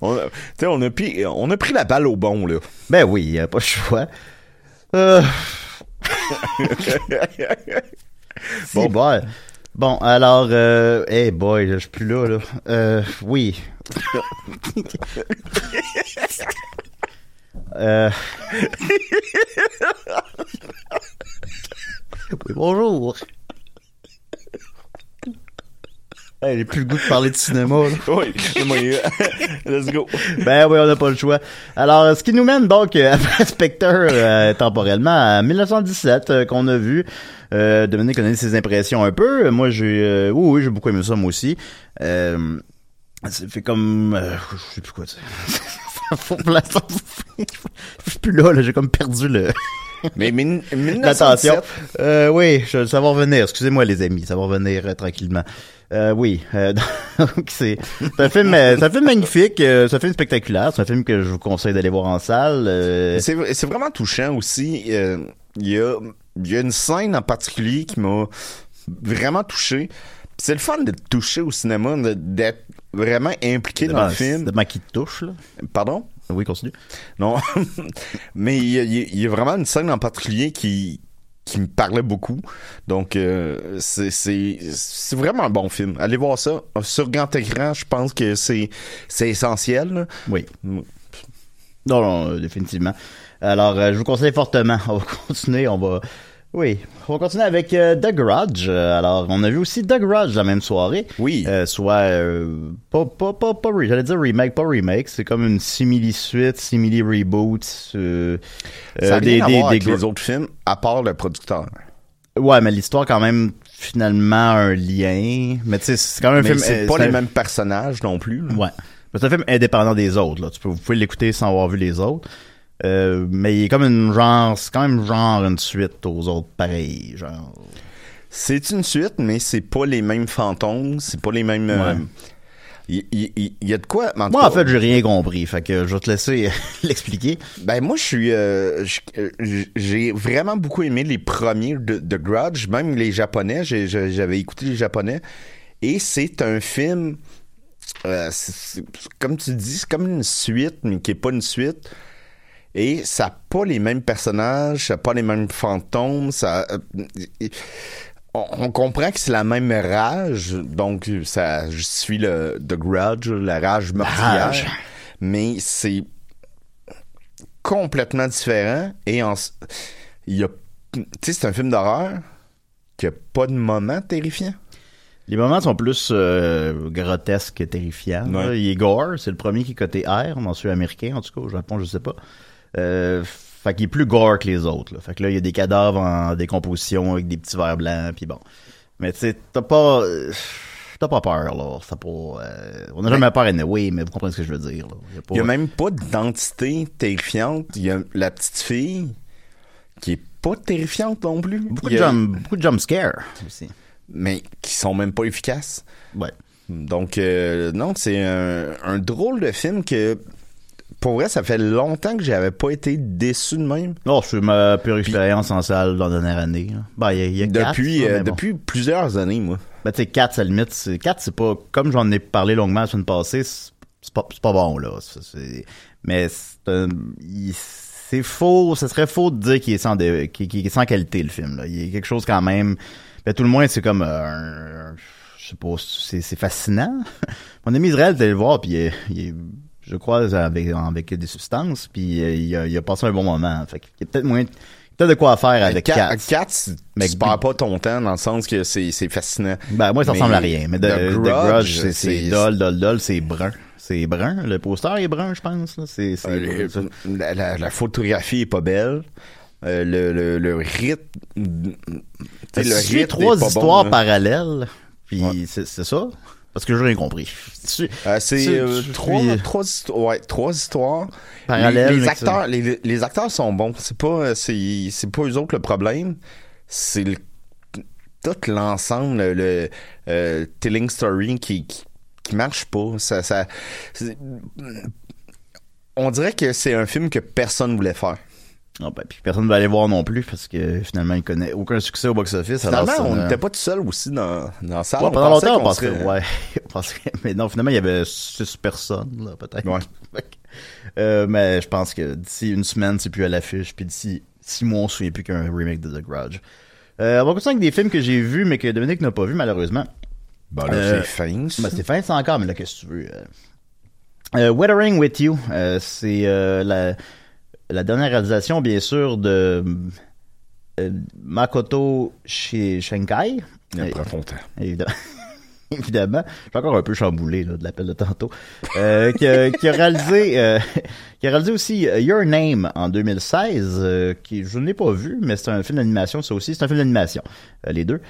On a, sais, on a pris, on a pris la balle au bon, là. ben oui, y a pas le choix. Euh, *laughs* bon. Bon, alors, euh, hey boy, je suis plus là, là. Euh, oui. *laughs* euh... oui, bonjour. Hey, j'ai plus le goût de parler de cinéma, là. *laughs* oui, *laughs* let's go. Ben oui, on n'a pas le choix. Alors, ce qui nous mène donc euh, *laughs* après Spectre euh, temporellement à 1917 euh, qu'on a vu. Euh, Dominique connaît ses impressions un peu. Moi, j'ai, euh, oui, oui, j'ai beaucoup aimé ça moi aussi. Euh, ça fait comme, euh, je sais plus quoi dire. Je suis plus là, là j'ai comme perdu le. Mais min- L'attention. 1917. Euh, oui, je, ça va revenir. Excusez-moi les amis, ça va revenir euh, tranquillement. Euh, oui, euh, *laughs* donc c'est un film, c'est un film magnifique, c'est un film spectaculaire, c'est un film que je vous conseille d'aller voir en salle. C'est c'est vraiment touchant aussi. Il y, a, il y a une scène en particulier qui m'a vraiment touché. C'est le fun d'être touché au cinéma, de- d'être vraiment impliqué dans le film. C'est qui te touche là? Pardon? Oui, continue. Non. *laughs* Mais il y, a, vraiment une scène en particulier qui, qui me parlait beaucoup. Donc, euh, c'est- vraiment un bon film. Allez voir ça. Sur grand écran, je pense que c'est essentiel. Oui. Non, non, euh, définitivement. Alors, euh, je vous conseille fortement. *laughs* On va continuer, on va... Oui, on va continuer avec euh, The Grudge. Euh, Alors, on a vu aussi The Grudge la même soirée. Oui. Euh, soit, euh, pas, pas, pas, pas, j'allais dire remake, pas remake. C'est comme une simili-suite, simili-reboot. Euh, Ça a euh, rien à voir avec gr- les autres films, à part le producteur. Ouais, mais l'histoire quand même finalement un lien. Mais tu sais, c'est quand même un Mais film. c'est euh, pas les un- mêmes personnages non plus. là. Ouais. Mais C'est un film indépendant des autres. Là. Tu peux, vous pouvez l'écouter sans avoir vu les autres. Euh, mais il est comme une genre, c'est quand même genre une suite aux autres pareils, genre. C'est une suite, mais c'est pas les mêmes fantômes, c'est pas les mêmes. euh, Ouais. Il y, a de quoi. en Moi, en fait, j'ai rien compris, fait que je vais te laisser *laughs* l'expliquer. Ben moi je suis euh, j'ai vraiment beaucoup aimé les premiers de, de Grudge, même les japonais, j'avais écouté les japonais et c'est un film euh, comme tu dis, c'est comme une suite mais qui est pas une suite. Et ça n'a pas les mêmes personnages, ça n'a pas les mêmes fantômes, ça euh, on, on comprend que c'est la même rage, donc ça suit le The Grudge, la rage meurtrière. rage. Mais c'est complètement différent et en, il y a tu sais c'est un film d'horreur qui a pas de moment terrifiant. Les moments sont plus euh, grotesques que terrifiants. Ouais. Il est gore, c'est le premier qui est coté R, dans celui américain, en tout cas, au Japon, je sais pas. Euh, fait qu'il est plus gore que les autres. Là. Fait que là, il y a des cadavres en décomposition avec des petits verres blancs, puis bon. Mais tu sais, t'as pas... euh, T'as pas peur, là. Pas... euh, on n'a jamais peur anyway, mais vous comprenez ce que je veux dire. Là. Il y a pas- Il y a même pas d'identité terrifiante. Il y a la petite fille qui est pas terrifiante non plus. beaucoup, Il de a- jump, beaucoup de jump scare aussi. mais qui sont même pas efficaces. Ouais. Donc, euh, non, c'est un, un drôle de film que, pour vrai, ça fait longtemps que j'avais pas été déçu de même. Non, c'est ma pire expérience en salle dans la dernière année. là. Ben, il y y a Depuis, là, euh, bon. depuis plusieurs années, moi. Ben, tu sais, 4, à la limite, c'est, 4, c'est pas, comme j'en ai parlé longuement la semaine passée, c'est pas, c'est pas bon, là. Mais c'est, faux, ce serait faux de dire qu'il est sans, est sans qualité, le film, là. Il y a quelque chose quand même, ben, tout le moins, c'est comme, euh, je sais pas, c'est, fascinant. *laughs* Mon ami Israël allé le voir, puis il, est- il est- je crois, avec, avec des substances, puis euh, il a, il a passé un bon moment. Fait qu'il y a peut-être moins, peut-être de quoi faire avec Cat- 4. Cats, Mais- tu perds pas ton temps dans le sens que c'est c'est fascinant. Ben, moi, ça ressemble à rien. Mais de, The Grudge, c'est, dol, dol, dol, c'est brun. C'est brun. Le poster est brun, je pense. là. C'est, c'est, Euh, la, la- la photographie est pas belle. Euh, le, le, le rythme. le rythme trois histoires bon, là. parallèles? Puis c'est, c'est ça? Parce que j'ai rien compris. Euh, c'est euh, trois, trois, histo- ouais, trois histoires. Parallèles, Les, acteurs, les, les acteurs sont bons. C'est pas, euh, c'est, c'est pas eux autres le problème. C'est le- tout l'ensemble, le, le, euh, telling story qui, qui, qui marche pas. Ça, ça, c'est- on dirait que c'est un film que personne voulait faire. Ah, ben, puis personne ne va aller voir non plus parce que finalement, il connaît aucun succès au box-office. Finalement, ça on ne- n'était pas tout seul aussi dans, dans salle. Ouais, pendant longtemps, *laughs* on pensait, serait- ouais, on pensait- mais non, finalement, il y avait six personnes, là, peut-être. Ouais. Euh, mais je pense que d'ici une semaine, c'est plus à l'affiche, puis d'ici six mois, on se souvient plus qu'un remake de The Grudge. Euh, on va continuer avec des films que j'ai vus, mais que Dominique n'a pas vu, malheureusement. Ben là, Euh, c'est fin. ça. Ben, c'est fin, c'est encore, mais là, qu'est-ce que tu veux? Euh, euh, Weathering with You, euh, c'est euh, la, la dernière réalisation, bien sûr, de euh, Makoto Shi- Shinkai. Il prend ton temps. Évidemment. *laughs* Évidemment. Je suis encore un peu chamboulé là, de l'appel de tantôt. Euh, qui, a, qui a réalisé euh, qui a réalisé aussi Your Name en 2016, euh, qui je ne l'ai pas vu, mais c'est un film d'animation, ça aussi. C'est un film d'animation, les deux.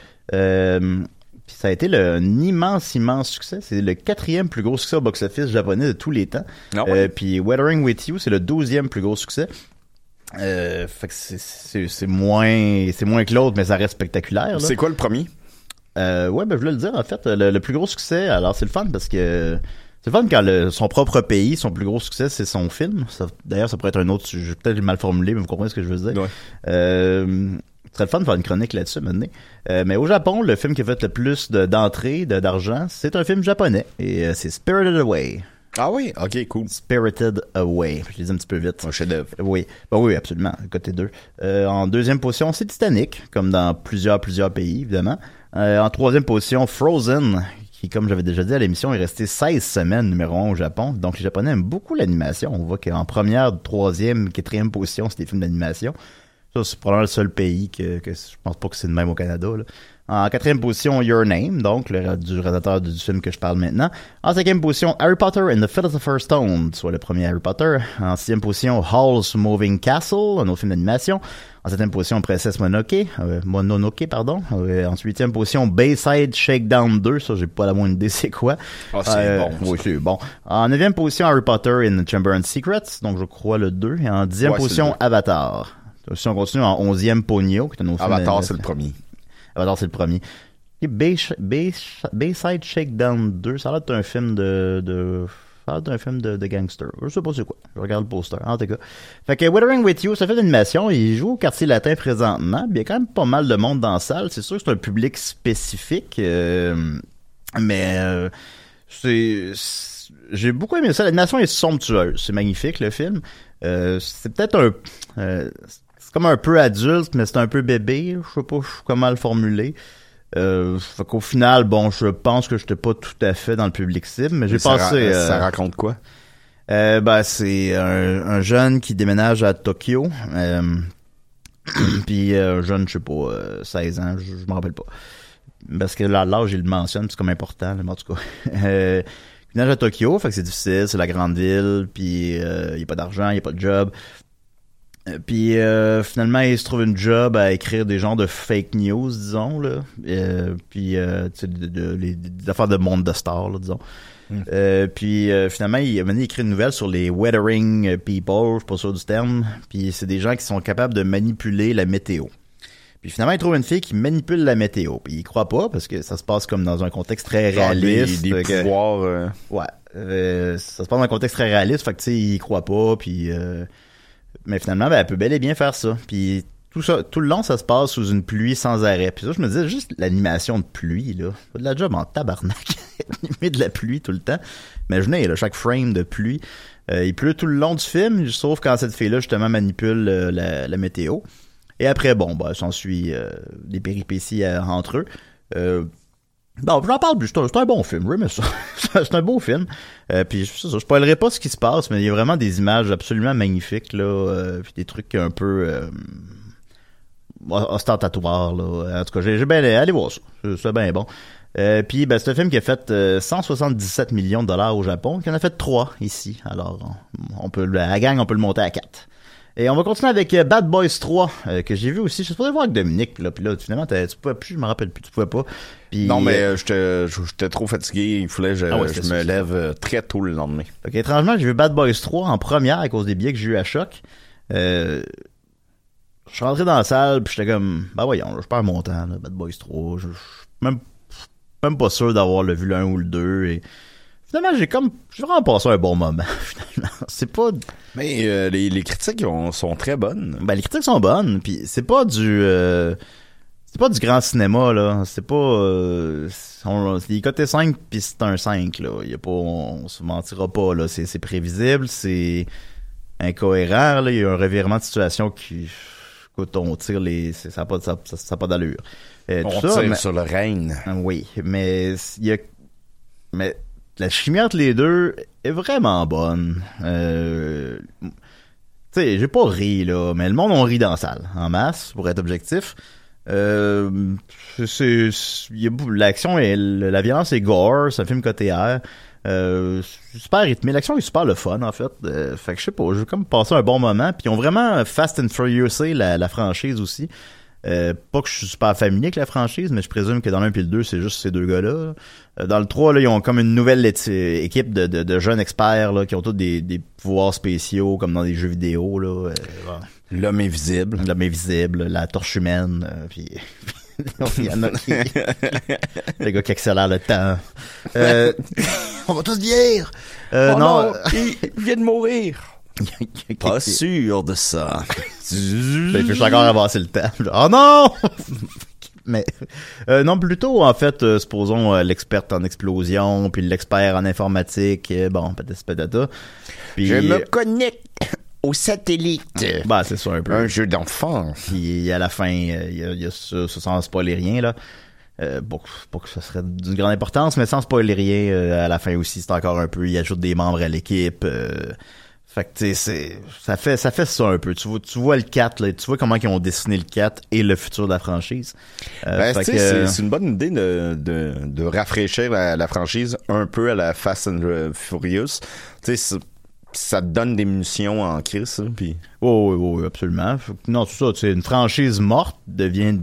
Puis ça a été le, un immense, immense succès. C'est le quatrième plus gros succès au box-office japonais de tous les temps. Ouais? Euh, puis Weathering with You, c'est le douzième plus gros succès. Euh, fait que c'est- moins c'est moins que l'autre, mais ça reste spectaculaire. C'est quoi le premier? Euh, ouais, ben, je voulais le dire, en fait, le, le plus gros succès, alors c'est le fun parce que c'est le fun quand le- son propre pays, son plus gros succès, c'est son film. D'ailleurs, ça pourrait être un autre sujet, peut-être mal formulé, mais vous comprenez ce que je veux dire. Ouais. Euh, le fun de faire une chronique là-dessus maintenant. Euh, mais au Japon, le film qui a fait le plus de- d'entrées, de, d'argent, c'est un film japonais. Et euh, c'est Spirited Away. Ah oui? Ok, cool. Spirited Away. Je l'ai dit un petit peu vite. Un chef-d'œuvre. Oui, bah oui, absolument. Côté 2. Euh, en deuxième position, c'est Titanic, comme dans plusieurs, plusieurs pays, évidemment. Euh, en troisième position, Frozen, qui, comme j'avais déjà dit à l'émission, est resté 16 semaines numéro 1 au Japon. Donc, les Japonais aiment beaucoup l'animation. On voit qu'en première, troisième, quatrième position, c'est des films d'animation. Ça, c'est probablement le seul pays que, que je pense pas que c'est le même au Canada. là. En quatrième position, Your Name, donc le, du réalisateur du, du film que je parle maintenant. En cinquième position, Harry Potter and the Philosopher's Stone, soit le premier Harry Potter. En sixième position, Hall's Moving Castle, un autre film d'animation. En septième position, Princesse Mononoke, euh, Mononoke, pardon. Euh, en huitième position, Bayside Shakedown 2, ça j'ai pas la moindre idée c'est quoi. Ah, c'est bon, Oui, c'est bon. En neuvième position, Harry Potter in the Chamber and Secrets, donc je crois le 2. Et en dixième Ouais, position. Avatar. Si on continue en onzième, Ponyo, qui est un autre film Avatar, c'est le premier. Avatar, c'est le premier. Et Bay, Bay, Bayside Shakedown 2, ça a l'air d'être un film de, de, ça a l'air d'un film de, de gangster. Je sais pas c'est quoi. Je regarde le poster. En tout cas. Fait que Withering With You, ça fait d'animation. Il joue au quartier latin présentement. Il y a quand même pas mal de monde dans la salle. C'est sûr que c'est un public spécifique. euh, mais, euh, c'est, j'ai beaucoup aimé ça. L'animation est somptueuse. C'est magnifique, le film. Euh, c'est peut-être un, euh, c'est comme un peu adulte, mais c'est un peu bébé. Je sais pas comment le formuler. Euh, fait qu'au final, bon, je pense que j'étais pas tout à fait dans le public cible, mais j'ai pensé. ra- euh, ça raconte quoi? euh, ben, c'est un, un jeune qui déménage à Tokyo. Euh, *clears throat* puis euh, un jeune, je sais pas, euh, 16 ans, je, je me rappelle pas. Parce que là, l'âge, il le mentionne, c'est comme important, mais en tout cas. *laughs* Euh, il déménage à Tokyo, fait que c'est difficile, c'est la grande ville, puis euh, il n'y a pas d'argent, il n'y a pas de job. Puis euh, finalement, il se trouve une job à écrire des genres de fake news, disons là. Euh, puis euh, tu sais, de, de- les- des affaires de monde de stars, là, disons. Euh, puis finalement, il a mené écrire une nouvelle sur les weathering people, je suis pas sûr du terme. Puis c'est des gens qui sont capables de manipuler la météo. Puis finalement, il trouve une fille qui manipule la météo. Puis il croit pas parce que ça se passe comme dans un contexte très Genre des- réaliste. des que- pouvoirs. Ouais. Ça se passe dans un contexte très réaliste. Fait que tu sais, il croit pas. Puis mais finalement, ben, elle peut bel et bien faire ça. Puis tout ça, tout le long, ça se passe sous une pluie sans arrêt. Puis ça, je me disais, juste l'animation de pluie, là. Pas de la job en tabarnak. *laughs* Animer de la pluie tout le temps. Imaginez, là, chaque frame de pluie. Euh, il pleut tout le long du film, sauf quand cette fille-là, justement, manipule euh, la, météo. Et après, bon, bah, s'ensuit euh, des péripéties euh, entre eux. Euh, Bon, j'en parle plus. C'est un, bon film, mais ça, *laughs* c'est un beau film. Euh, puis ça, je spoilerai pas ce qui se passe, mais il y a vraiment des images absolument magnifiques là, euh, puis des trucs un peu euh, ostentatoires là. En tout cas, j'ai bien allez voir ça. C'est- bien bon. Euh, puis ben, c'est un film qui a fait euh, 177 millions de dollars au Japon, qui en a fait 3 ici. Alors, on, peut la gang, on peut le monter à 4. Et on va continuer avec euh, Bad Boys 3, euh, que j'ai vu aussi. Je suis supposé voir avec Dominique, là, puis là, finalement, tu pouvais plus, je me rappelle plus, tu pouvais pas. Puis, Non, mais euh, j'étais trop fatigué. Il fallait que je, Ah ouais, je c'était me lève euh, très tôt le lendemain. Fait étrangement, j'ai vu Bad Boys 3 en première à cause des billets que j'ai eu à choc. Euh, je suis rentré dans la salle, puis j'étais comme, bah voyons, là, je perds mon temps, là, Bad Boys 3. Je je suis même, même pas sûr d'avoir le vu 1 ou le 2. Et finalement, j'ai comme, j'ai vraiment passé un bon moment, *laughs* finalement. C'est pas... Mais euh, les, les critiques ont- sont très bonnes. Ben, les critiques sont bonnes, puis c'est pas du... euh, c'est pas du grand cinéma, là. C'est pas... Euh, on- il est coté 5, puis c'est un 5, là. Il y a pas... On, se mentira pas, là. C'est, c'est prévisible, c'est incohérent, là. Il y a un revirement de situation qui... Écoute, on tire les... c'est- Ça n'a pas, ça, ça, ça a pas d'allure. Euh, On tout ça, tire mais- sur le règne. Oui, mais il y a... Mais la chimie entre les deux est vraiment bonne. Euh... Tu sais, j'ai pas ri, là, mais le monde on ri dans la salle, en masse, pour être objectif. Euh, c'est, l'action et la violence est gore, c'est un film côté R. Euh, super rythmé. L'action est super le fun, en fait. Euh, fait que je sais pas, j'ai comme passé un bon moment. Puis ils ont vraiment Fast and Furiousé la, la franchise aussi. Euh, pas que je suis super familier avec la franchise, mais je présume que dans l'un et le 2, c'est juste ces deux gars-là. Euh, dans le 3, là, ils ont comme une nouvelle équipe de, de, de jeunes experts là, qui ont tous des, des pouvoirs spéciaux, comme dans des jeux vidéo. là. Euh, L'homme invisible. L'homme invisible, la torche humaine, euh, puis... *laughs* Il y en a qui... *laughs* Le gars qui accélère le temps. Euh, *laughs* on va tous vieillir! Euh, Oh non, non, il vient de mourir. *laughs* Pas sûr de ça. *laughs* Ben, il faut encore avancer le temps. Oh non! *laughs* Mais euh, non, plutôt en fait, euh, supposons euh, l'experte en explosion, puis l'expert en informatique, euh, bon, peut-être patata. Puis Je me connecte au satellite. bah c'est ça un peu. Un jeu d'enfant. Puis à la fin, euh, il y, a, y a ça, ça sans spoiler rien là. Euh, bon, pas que ça serait d'une grande importance, mais sans spoiler rien, euh, à la fin aussi, c'est encore un peu, il ajoute des membres à l'équipe. euh, Fait que, tu sais, c'est, ça fait, ça fait ça un peu. Tu vois, tu vois le 4, là, tu vois comment ils ont dessiné le 4 et le futur de la franchise. Euh, Ben, que- c'est- c'est une bonne idée de, de, de rafraîchir la, la franchise un peu à la Fast and Furious. Tu sais, c'est- ça te donne des munitions en crise, puis... Oui, oui, oui, absolument. Non, c'est ça. tu sais, une franchise morte devient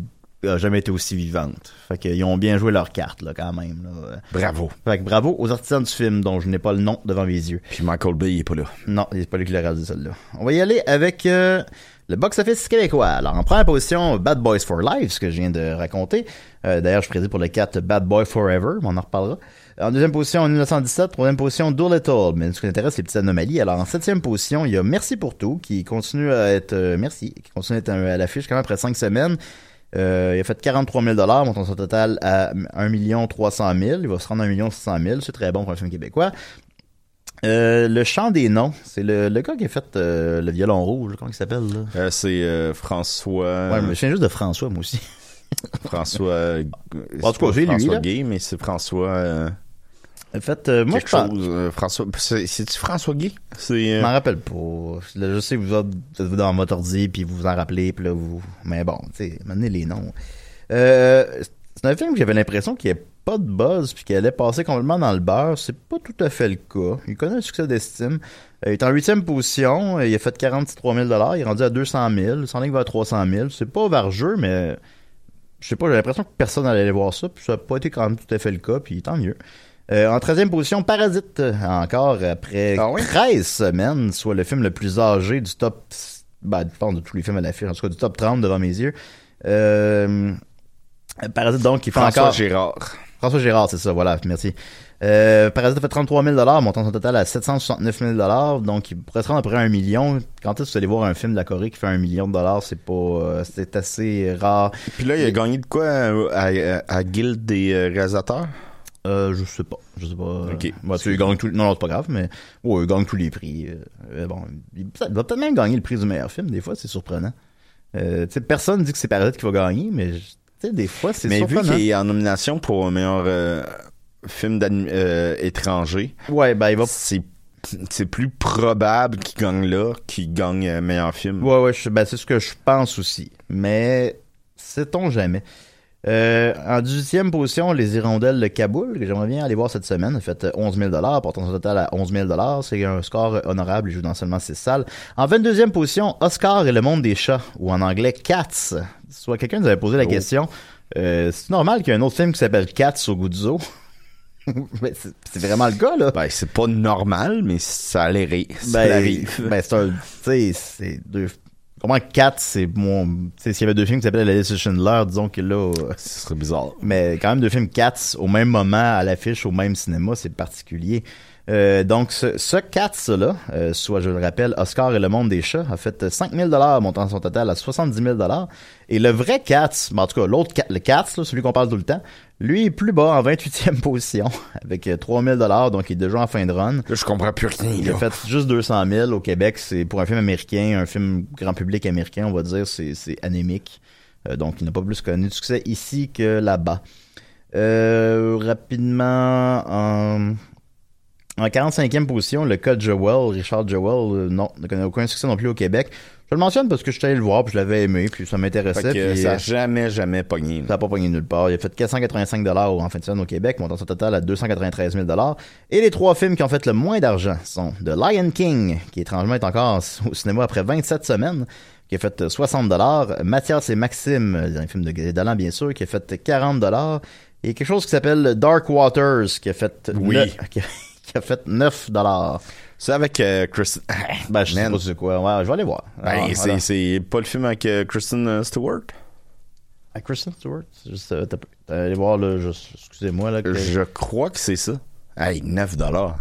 a jamais été aussi vivante. Fait qu'ils ont bien joué leur carte, là, quand même. là. Bravo. Fait que bravo aux artisans du film, dont je n'ai pas le nom devant mes yeux. Puis Michael Bay, il est pas là. Non, il n'est pas lui qui l'a réalisé celle-là. On va y aller avec euh, le box-office québécois. Alors, en première position, Bad Boys for Life, ce que je viens de raconter. Euh, D'ailleurs, je prédis pour le 4 Bad Boy Forever, mais on en reparlera. En deuxième position, en 1917. Troisième position, Doolittle. Mais ce qui m'intéresse, c'est les petites anomalies. Alors, en septième position, il y a Merci pour tout, qui continue à être... euh, merci, qui continue à être à l'affiche quand même après cinq semaines. Euh, il a fait 43 000 montant son total à 1 300 000. Il va se rendre à 1 600 000. C'est très bon pour un film québécois. Euh, le chant des noms, c'est le, le gars qui a fait euh, le violon rouge, comment il s'appelle là? C'est François... Ouais, je me souviens juste de François, moi aussi. François... En tout cas, c'est lui, François. Gay, mais c'est François... euh, En fait, euh, moi, quelque je pense- chose. euh, François... c'est- C'est-tu François Gay? C'est... Je euh, m'en rappelle pas. Là, je sais que vous êtes dans votre ordi, puis vous vous en rappelez, puis là, vous... Mais bon, tu sais, les noms. Euh, c'est un film que j'avais l'impression qu'il n'y avait pas de buzz, puis qu'il allait passer complètement dans le beurre. C'est pas tout à fait le cas. Il connaît un succès d'estime. Euh, il est en huitième position. euh, Il a fait 43 000 Il est rendu à 200 000. Il s'en est vers 300 000. C'est pas vargeux, mais... Je sais pas, j'ai l'impression que personne allait aller voir ça, puis ça n'a pas été quand même tout à fait le cas, puis tant mieux. Euh, en 13e position, Parasite, encore après 13 semaines, soit le film le plus âgé du top, ben, je pense de tous les films à l'affiche, en tout cas du top 30 devant mes yeux. Euh, Parasite, donc, qui fait François encore... Gérard. François Gérard, c'est ça, voilà, merci. Euh, Parasite a fait 33 000 montant son total à 769 000 donc il pourrait se rendre à peu près à un million. Quand est-ce que vous allez voir un film de la Corée qui fait un million de dollars, c'est pas, euh, c'est assez rare. Puis là, il a gagné de quoi euh, à, à, à Guild des euh, réalisateurs? Euh, je sais pas. Je sais pas. Ok. Bah, tu sais, il gagne tout... Non, non, c'est pas grave, mais ouais, il gagne tous les prix. Euh, euh, bon, il, il va peut-être même gagner le prix du meilleur film. Des fois, c'est surprenant. Euh, personne dit que c'est Parasite qui va gagner, mais des fois, c'est Mais vu qu'il est en nomination pour un meilleur euh, film euh, étranger, ouais, ben il va. C'est c'est plus probable qu'il gagne là qu'il gagne euh, meilleur film. Ouais, ouais, ben, c'est ce que je pense aussi. Mais, sait-on jamais. Euh, en 18e position, les Hirondelles de Kaboul, que j'aimerais bien aller voir cette semaine, a fait 11 000 portant son total à 11 000 C'est un score honorable, il joue dans seulement 6 salles. En 22e position, Oscar et le monde des chats, ou en anglais Cats. Soit quelqu'un nous avait posé la Oh. question, euh, c'est normal qu'il y ait un autre film qui s'appelle Cats au goût du zoo? *laughs* C'est vraiment le cas, là. Ben, c'est pas normal, mais ça ça Ben, ben, c'est un, tu sais, c'est deux, comment 4, c'est mon, s'il y avait deux films qui s'appelaient La Liste Schindler, disons que là, *laughs* Ce serait bizarre. mais quand même deux films 4 au même moment à l'affiche, au même cinéma, c'est particulier. Euh, donc, ce, ce Cats-là, euh, soit, je le rappelle, Oscar et le monde des chats, a fait 5 000 montant son total à 70 000 Et le vrai Cats, ben, en tout cas, l'autre, le Cats, là, celui qu'on parle tout le temps, lui est plus bas, en 28e *laughs* position, avec euh, 3 000 donc il est déjà en fin de run. Là, je comprends plus rien, Il a fait juste 200 000 au Québec. C'est pour un film américain, un film grand public américain, on va dire, c'est c'est anémique. Euh, donc, il n'a pas plus connu de succès ici que là-bas. Euh, rapidement, en, en 45e position, le cas de Joel, Richard Joel, euh, non, ne connaît aucun succès non plus au Québec. Je le mentionne parce que je suis allé le voir, puis je l'avais aimé, puis ça m'intéressait. Puis, ça euh, a jamais, jamais pogné. ça n'a pas pogné nulle part. Il a fait 485 en fin de semaine au Québec, montant son total à 293 000 Et les trois films qui ont fait le moins d'argent sont The Lion King, qui étrangement est encore *laughs* au cinéma après 27 semaines, qui a fait 60 Mathias et Maxime, un film de Dallan, bien sûr, qui a fait 40 Et quelque chose qui s'appelle Dark Waters, qui a fait, Oui. *laughs* qui a, fait 9 C'est avec euh, Kristen. *coughs* Ben, je sais pas c'est quoi. Ouais, je vais aller voir. Ben, Ah, c'est- voilà. c'est pas le film avec euh, Kristen euh, Stewart? Ah, Kristen Stewart? Juste, euh, allez voir, là, excusez-moi, là. que- Je crois que c'est ça. Hey, 9 dollars.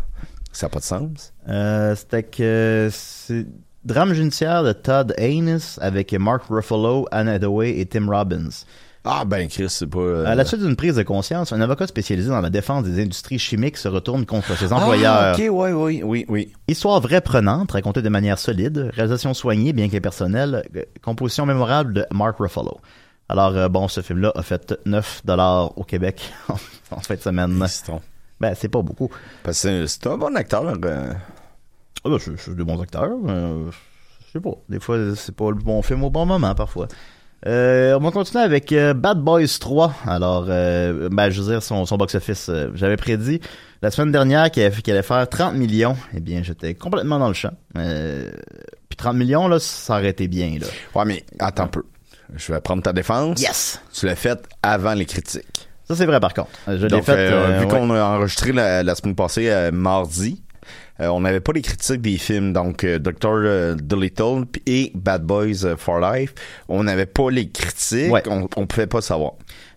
Ça n'a pas de sens. Euh, c'était que c'est drame judiciaire de Todd Haynes avec Mark Ruffalo, Anne Hathaway et Tim Robbins. Ah, ben, Chris, c'est pas. euh, À la suite d'une prise de conscience, un avocat spécialisé dans la défense des industries chimiques se retourne contre ses employeurs. Ah, ok, ouais, oui, oui, oui. Histoire vraie prenante, racontée de manière solide, réalisation soignée bien qu'impersonnelle, euh, composition mémorable de Mark Ruffalo. Alors, euh, bon, ce film-là a fait 9 dollars au Québec *laughs* en fin de semaine. Ben, c'est pas beaucoup. Parce que c'est- un bon acteur. euh, Ah, ben, c'est c'est de bons acteurs. je sais pas. Des fois, c'est pas le bon film au bon moment, parfois. Euh, on va continuer avec euh, Bad Boys 3. Alors, euh, ben, je veux dire, son, son box-office, euh, j'avais prédit la semaine dernière qu'il allait, allait faire 30 millions. Eh bien, j'étais complètement dans le champ. Euh, puis 30 millions, là, ça aurait été bien, là. Ouais, mais attends un peu. Je vais prendre ta défense. Yes! Tu l'as fait avant les critiques. Ça, c'est vrai, par contre. Je l'ai fait... vu ouais. qu'on a enregistré la, la semaine passée, mardi, on n'avait pas les critiques des films. Donc, euh, Dr. euh, Dolittle et Bad Boys euh, for Life, on n'avait pas les critiques. Ouais. On, on pouvait pas savoir.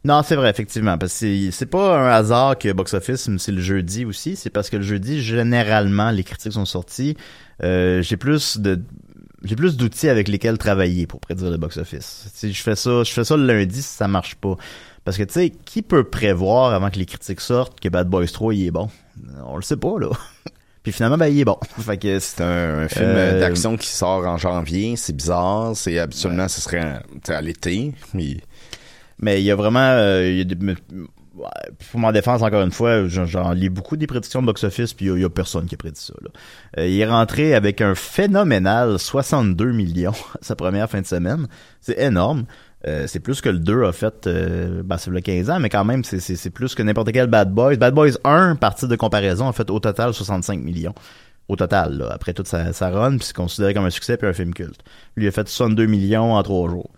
Non, c'est vrai, effectivement. Parce que c'est- pas un hasard que Box Office, c'est le jeudi aussi. C'est parce que le jeudi, généralement, les critiques sont sorties. Euh, j'ai plus de j'ai plus d'outils avec lesquels travailler pour prédire le box office. Si je fais ça, je fais ça le lundi si ça marche pas. Parce que tu sais, qui peut prévoir avant que les critiques sortent que Bad Boys 3 il est bon? On le sait pas là. *laughs* Puis finalement ben il est bon. *laughs* fait que C'est un, un film Euh, d'action qui sort en janvier. C'est bizarre. C'est habituellement, ce serait à l'été. Mais Mais il y a vraiment... euh, il y a des- mais- ouais, pour m'en défense, encore une fois, j'en- lis beaucoup des prédictions de box-office, puis il y a- il y, a personne qui a prédit ça. Là. Euh, il est rentré avec un phénoménal 62 millions *laughs* sa première fin de semaine. C'est énorme. Euh, c'est plus que le 2 a fait, euh, ben, c'est le 15 ans, mais quand même, c'est- plus que n'importe quel Bad Boys. Bad Boys 1, partie de comparaison, a fait au total 65 millions. Au total, après toute sa, sa run, puis c'est considéré comme un succès puis un film culte. Lui a fait 62 millions en trois jours.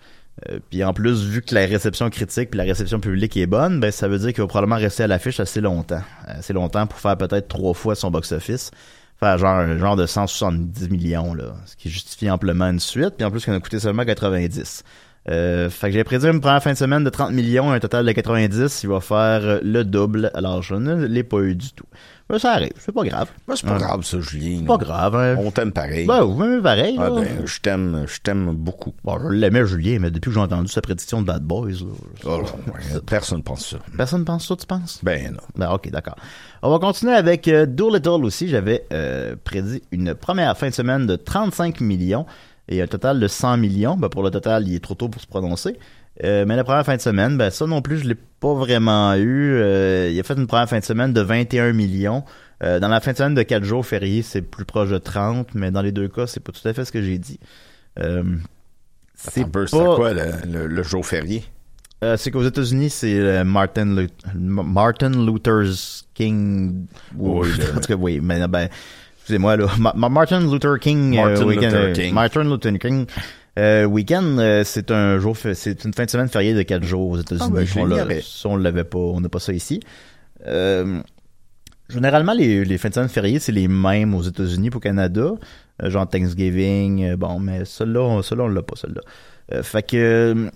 Euh, puis en plus, vu que la réception critique puis la réception publique est bonne, ben ça veut dire qu'il va probablement rester à l'affiche assez longtemps. Assez longtemps pour faire peut-être trois fois son box-office. Faire genre genre de 170 millions, là. Ce qui justifie amplement une suite. Puis en plus, qu'il en a coûté seulement 90. Euh, fait que j'ai prédit une première fin de semaine de 30 millions, un total de 90. Il va faire euh, le double. Alors, je ne l'ai pas eu du tout. Mais ça arrive, c'est pas grave. moi, c'est pas Ouais. grave, ça, Julien. C'est pas grave, hein. On t'aime pareil. Ben, vous m'aimez pareil, Ah, ben, je t'aime, je t'aime beaucoup. Bon, je l'aimais, Julien, mais depuis que j'ai entendu sa prédiction de Bad Boys, là, Oh, ouais, personne pense ça. Personne pense ça, tu penses? Ben non. Ben, ok, d'accord. On va continuer avec euh, Doolittle aussi. J'avais euh, prédit une première fin de semaine de 35 millions et un total de 100 millions. Ben, pour le total, il est trop tôt pour se prononcer. Euh, mais la première fin de semaine, ben, ça non plus, je l'ai pas vraiment eu. Euh, il a fait une première fin de semaine de 21 millions. Euh, dans la fin de semaine de 4 jours fériés, c'est plus proche de 30, mais dans les deux cas, c'est pas tout à fait ce que j'ai dit. C'est pas- quoi le, le- le jour férié? c'est qu'aux États-Unis, c'est Martin, Lu- Martin Luther's King. Oui, *laughs* Oui, le- en tout cas, oui. Mais ben, excusez-moi là, Ma- Ma- Martin Luther King. euh, Martin weekend, Luther euh, King. Martin Luther King. Euh, week-end, euh, c'est un jour, c'est une fin de semaine fériée de quatre jours aux États-Unis. Ah, ben, on l'avait pas, on n'a pas ça ici. Euh, généralement, les, les fins de semaine fériées, c'est les mêmes aux États-Unis pour Canada. Genre Thanksgiving, bon, mais celui-là, on- celui-là, on l'a pas, celui-là. Euh, fait que,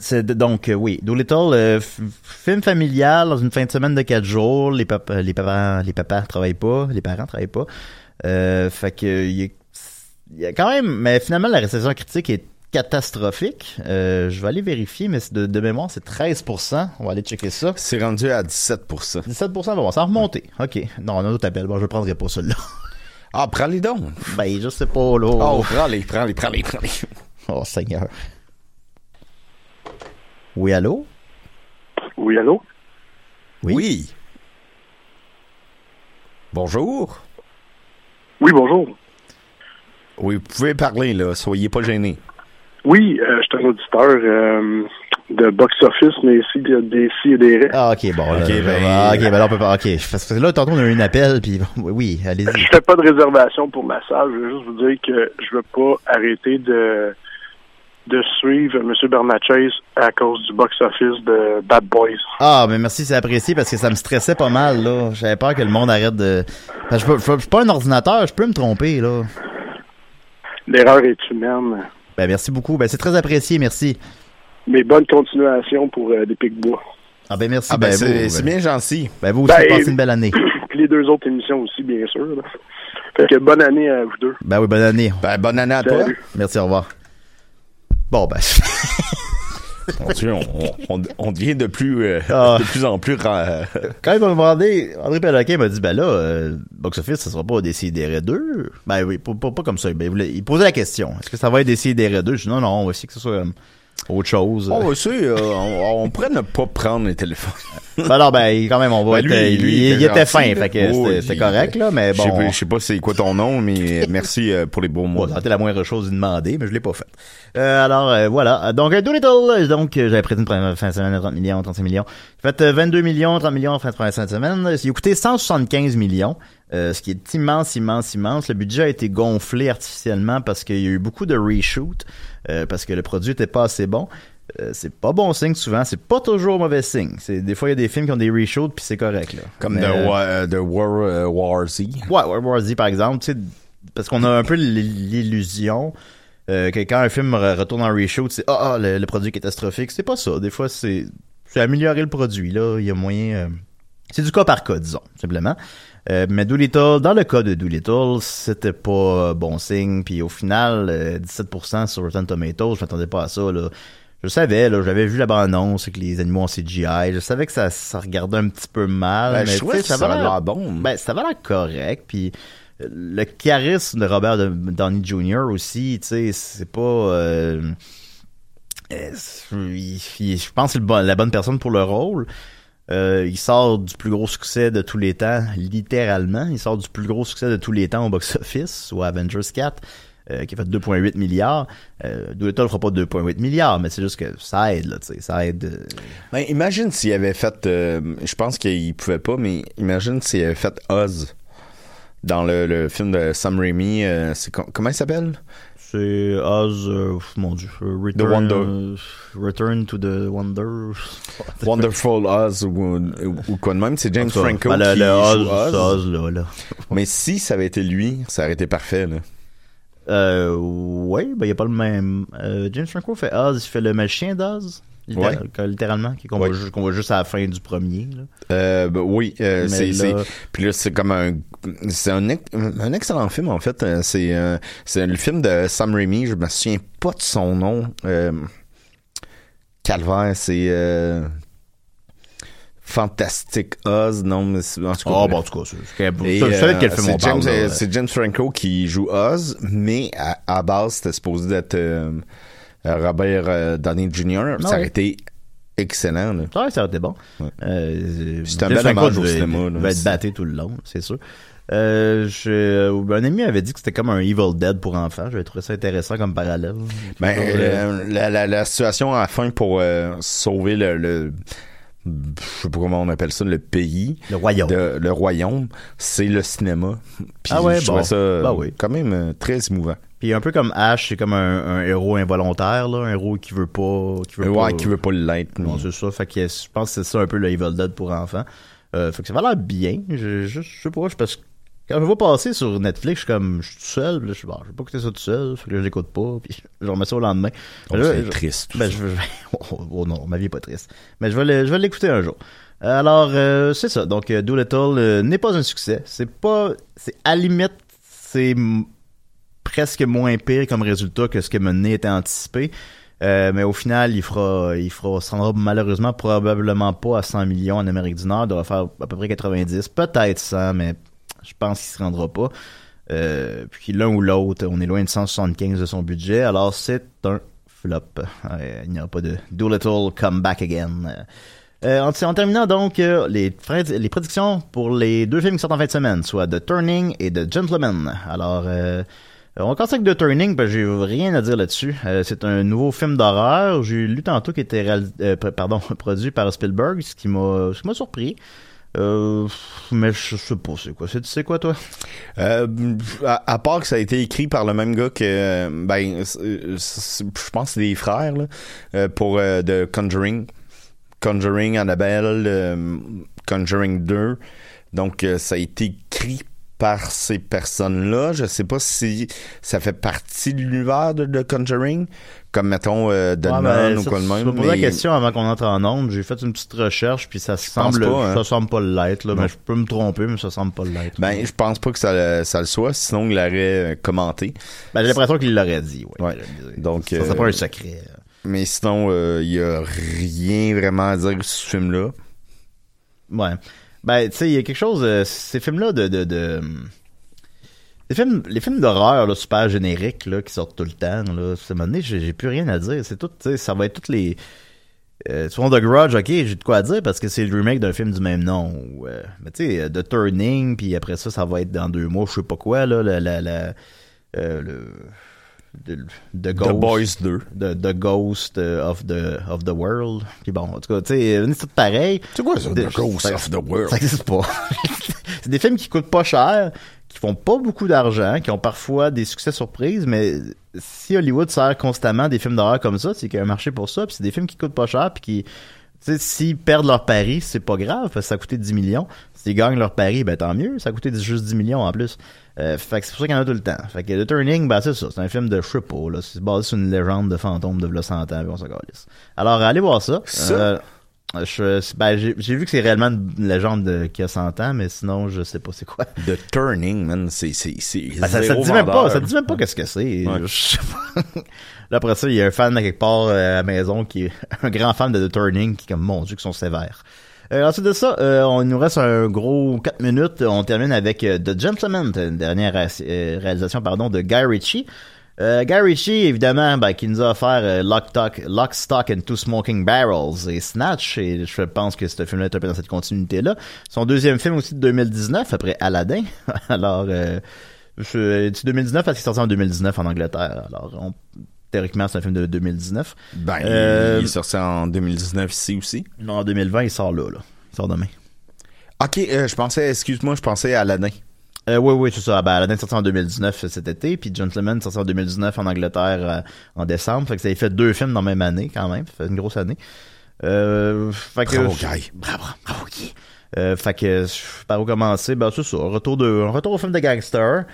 c'est donc euh, oui, Doolittle, euh, film familial dans une fin de semaine de quatre jours. Les papas, les papas, les papas travaillent pas, les parents travaillent pas. Euh, fait que il y, a- il y a quand même, mais finalement la réception critique est catastrophique. Euh, je vais aller vérifier, mais de, de mémoire c'est 13%. On va aller checker ça. C'est rendu à 17%. 17%, bon, ça a remonté. Ok, non, on a un autre appel. Bon, je prendrai pas celui-là. Ah, prends-les donc. Ben, je sais pas là. Oh, prends-les, prends-les, prends-les, prends-les. Oh Seigneur. Oui, allô? Oui, allô? Oui. Bonjour. Oui, bonjour. Oui, vous pouvez parler, là. Soyez pas gênés. Oui, euh, je suis un auditeur euh, de box-office, mais ici, de- des si et des ré. Ah, ok, bon, là, Ok, ben- ah, ok, ben là, on peut pas, ok. Parce que là, tantôt, on a eu un appel, puis oui, oui, allez-y. Je fais pas de réservation pour ma salle. Je veux juste vous dire que je veux pas arrêter de de suivre M. Bernatchez à cause du box-office de Bad Boys. Ah, mais merci, c'est apprécié parce que ça me stressait pas mal, là. J'avais peur que le monde arrête de. Je, suis pas un ordinateur, je peux me tromper, là. L'erreur est humaine. Ben, merci beaucoup. Ben, c'est très apprécié, merci. Mais bonne continuation pour euh, des Pic-Bois. Ah, ben, merci. Ah, ben, ben, c'est ben- bien gentil. Ben, vous aussi, Ben, passez une belle année. *clears throat* Puis les deux autres émissions aussi, bien sûr. là. Fait que bonne année à vous deux. Ben oui, bonne année. Ben, bonne année à toi. Merci, au revoir. Bon, ben. *laughs* Mon Dieu, on, on, on devient de plus, euh, Ah. de plus en plus. ra- *laughs* Quand il m'a demandé, André Péloquin m'a dit, ben là, euh, Box Office, ça sera pas Décideret 2? Ben oui, pas, pas, pas comme ça. Ben, il posait la question. Est-ce que ça va être Décideret 2? Je dis, non, non, on va essayer que ce soit euh, autre chose. On va essayer, euh, on, on pourrait ne pas prendre les téléphones. Ben non, ben quand même, on va Ben, être, lui, il, était fin, fait que Oh, c'était- correct, là, mais Je sais bon. pas- je sais pas c'est quoi ton nom, mais *laughs* merci euh, pour les beaux mots. Bon, c'était la moindre chose de demander, mais je l'ai pas fait. Euh, alors, euh, voilà. Donc, euh, Doolittle, donc, euh, j'avais prévu une première fin de semaine à 30 millions, 35 millions. J'ai fait euh, 22 millions, 30 millions fin de première fin de semaine. Il a coûté 175 millions, euh, ce qui est immense, immense, immense. Le budget a été gonflé artificiellement parce qu'il y a eu beaucoup de reshoot, euh, parce que le produit était pas assez bon. Euh, c'est pas bon signe souvent, c'est pas toujours mauvais signe. C'est des fois il y a des films qui ont des reshoots puis c'est correct là. Comme Mais, The, euh, Wa- The War, War Z. Ouais, World War Z, par exemple, parce qu'on a un peu l'illusion euh, que quand un film re- retourne en reshoot, c'est ah, ah, le, le produit est catastrophique. C'est pas ça. Des fois, c'est c'est améliorer le produit. Là, il y a moyen. euh, c'est du cas par cas, disons, simplement. Euh, mais Doolittle, dans le cas de Doolittle, c'était pas euh, bon signe. Puis au final, euh, 17% sur Rotten Tomatoes, je m'attendais pas à ça. Là. Je savais, là, j'avais vu la bande-annonce que les animaux en CGI. Je savais que ça, ça regardait un petit peu mal. Ben, mais je que ça avait l'air bon. Ben, ça avait l'air correct. Puis euh, le charisme de Robert de- Downey Jr. aussi, tu sais, c'est pas... euh, euh, il- il- je pense que c'est la bonne personne pour le rôle. Euh, il sort du plus gros succès de tous les temps, littéralement. Il sort du plus gros succès de tous les temps au box-office, *laughs* ou Avengers 4, euh, qui a fait 2,8 milliards. Euh, Doolittle fera pas 2,8 milliards, mais c'est juste que ça aide, là. Ça aide. euh, Ben, imagine s'il avait fait, je pense qu'il pouvait pas, mais imagine s'il avait fait Oz dans le, film de Sam Raimi. comment il s'appelle? C'est Oz, euh, mon dieu, euh, Return, Wonder. euh, Return to the Wonder. *laughs* Wonderful Oz ou, ou, ou quoi de même. C'est James Franco ben, le- qui le joue Oz, Oz. là, là. *laughs* Mais si ça avait été lui, ça aurait été parfait. Là. Euh, ouais, ben, il y a pas le même. Euh, James Franco fait Oz, il fait le magicien d'Oz. Ouais. littéral- Littéralement, qu'on voit juste à la fin du premier, là. Euh, ben oui, euh, c'est, là- puis là c'est comme un, c'est un, ex- un excellent film en fait. Euh, C'est, euh, c'est le film de Sam Raimi. Je me souviens pas de son nom. Calvaire, c'est Fantastic Oz. Non, mais c'est, en tout cas. Ah, bon, en tout cas, c'est- c'est- quel film on parle, James, là, ouais. c'est James Franco qui joue Oz, mais à, à base c'était supposé d'être Robert euh, Downey Jr. Ah ça ouais. aurait été excellent. Là. Ouais, ça aurait été bon. Euh, C'est un bel hommage au cinéma, là. devait être batté tout le long, c'est sûr. Euh, je, un ami avait dit que c'était comme un Evil Dead pour enfants. J'avais trouvé ça intéressant comme parallèle. Ben, euh, euh, la, la, la situation à la fin pour euh, sauver le, le je sais pas comment on appelle ça, le pays. Le royaume. de- le royaume, c'est le cinéma. Puis Ah ouais, je trouvais bon. ça euh, Ben oui. quand même euh, très émouvant. Puis un peu comme Ash, c'est comme un, un héros involontaire, là, un héros qui veut pas, qui veut Ouais, pas, qui veut pas l'être. Non, c'est ça. Fait que je pense que c'est ça un peu le Evil Dead pour enfants. Euh, fait que ça va l'air bien. Je, je, je sais pas, je- parce que quand je vois passer sur Netflix, je suis comme, je suis tout seul, je suis bon, je vais pas écouter ça tout seul, fait que je l'écoute pas, puis je remets ça au lendemain. Là, c'est triste, tout Ben, ça. je, *laughs* oh, oh non, ma vie est pas triste. Mais je vais l'écouter un jour. Alors, euh, c'est ça. Donc, euh, Doolittle euh, n'est pas un succès. C'est pas, c'est à la limite, c'est presque moins pire comme résultat que ce que Mené était anticipé. Euh, mais au final, il fera, il fera, se rendra malheureusement probablement pas à 100 millions en Amérique du Nord. Il devra faire à peu près 90, peut-être 100, mais je pense qu'il se rendra pas. Euh, puis l'un ou l'autre, on est loin de 175 de son budget. Alors c'est un flop. Il n'y aura pas de Doolittle come back again. Euh, en, en terminant donc euh, les, les prédictions pour les deux films qui sortent en fin de semaine, soit The Turning et The Gentleman. Alors, euh, on va commencer avec The Turning, que j'ai rien à dire là-dessus. C'est un nouveau film d'horreur. J'ai lu tantôt qu'il était *laughs* produit par Spielberg, qui ce qui m'a surpris. Euh, mais je sais pas c'est quoi. C'est c'est quoi toi? Euh, à, part que ça a été écrit par le même gars que ben je pense que c'est des frères là, euh, pour euh, The Conjuring Conjuring Annabelle Conjuring 2 donc ça a été écrit par ces personnes-là je sais pas si ça fait partie de l'univers de The Conjuring comme mettons euh, Ouais, ben, ou quoi de même m'as posé la mais- question avant qu'on entre en onde. J'ai fait une petite recherche, puis ça pense semble, pas, hein. ça semble pas l'être. Là, mais je peux me tromper, mais ça semble pas l'être. ben je pense pas que ça, le- ça le soit sinon il l'aurait euh, commenté Ben, j'ai l'impression qu'il l'aurait dit. Ouais. Ouais. donc Ça, c'est euh, pas un secret. Mais sinon, euh, il y a rien vraiment à dire sur ce film-là. Ouais. Ben, tu sais, il y a quelque chose, euh, ces films-là de, de, les films, les films d'horreur, là, super génériques, là, qui sortent tout le temps, là, à un moment donné, j'ai plus rien à dire. C'est tout, tu sais, ça va être toutes les, Euh, souvent The Grudge, ok, j'ai de quoi dire parce que c'est le remake d'un film du même nom. euh, mais tu sais, euh, The Turning, puis après ça, ça va être dans deux mois, je sais pas quoi, là, la, la, la- le, de- The Ghost. Boys 2. The, the Ghost euh, of the, of the World. Puis bon, en tout cas, tu sais, euh, c'est tout pareil. C'est quoi ça, The Ghost ça- of the World? Ça existe pas. *laughs* c'est des films qui coûtent pas cher, qui font pas beaucoup d'argent, qui ont parfois des succès surprises, mais si Hollywood sert constamment des films d'horreur comme ça, c'est qu'il y a un marché pour ça, puis c'est des films qui coûtent pas cher, puis qui, tu sais, s'ils perdent leur pari, c'est pas grave, parce que ça a coûté 10 millions. S'ils gagnent leur pari, ben tant mieux, ça a coûté juste 10 millions en plus. Euh, fait que c'est pour ça qu'il y en a tout le temps. Fait que The Turning, ben c'est ça, c'est un film de je sais pas, là, c'est basé sur une légende de fantôme de v'là 100 ans, puis on s'en calisse. Alors, allez voir ça. Ça? Euh, je, ben, j'ai j'ai vu que c'est réellement une légende de, qui a 100 ans, mais sinon, je sais pas c'est quoi. The Turning, man, c'est. c'est, c'est Ben, ça, te dit même vendeur. pas, ça te dit même pas qu'est-ce que c'est. Ouais. Je sais pas. Là, après ça, il y a un fan à quelque part euh, à la maison qui est *laughs* un grand fan de The Turning qui est comme, mon dieu, qui sont sévères. Euh, ensuite de ça, euh, on nous reste un gros 4 minutes. On termine avec euh, The Gentleman, une dernière euh, réalisation pardon, de Guy Ritchie. Euh, Guy Ritchie, évidemment, ben, qui nous a offert Lock, Stock, Lock, Stock and Two Smoking Barrels et Snatch, et je pense que ce film-là est un peu dans cette continuité-là. Son deuxième film aussi de 2019, après Aladdin. *laughs* Alors, je- c'est 2019 parce qu'il sorti en 2019 en Angleterre. Alors, on- théoriquement, c'est un film de 2019. Ben, Euh, il est sorti en 2019 ici aussi. Non, en 2020, il sort là, là. Il sort demain. Ok, euh, je pensais, excuse-moi, je pensais à Aladdin. Euh, oui, oui, c'est ça. Ben, Aladdin sorti en 2019 cet été, puis Gentleman est sorti en 2019 en Angleterre en décembre. Fait que ça a fait deux films dans la même année, quand même. Ça fait une grosse année. Fait que, Bravo, Guy. Bravo, bravo, Guy. Fait que, je- par où commencer? Ben, c'est ça. Retour, de, un retour au film de gangster.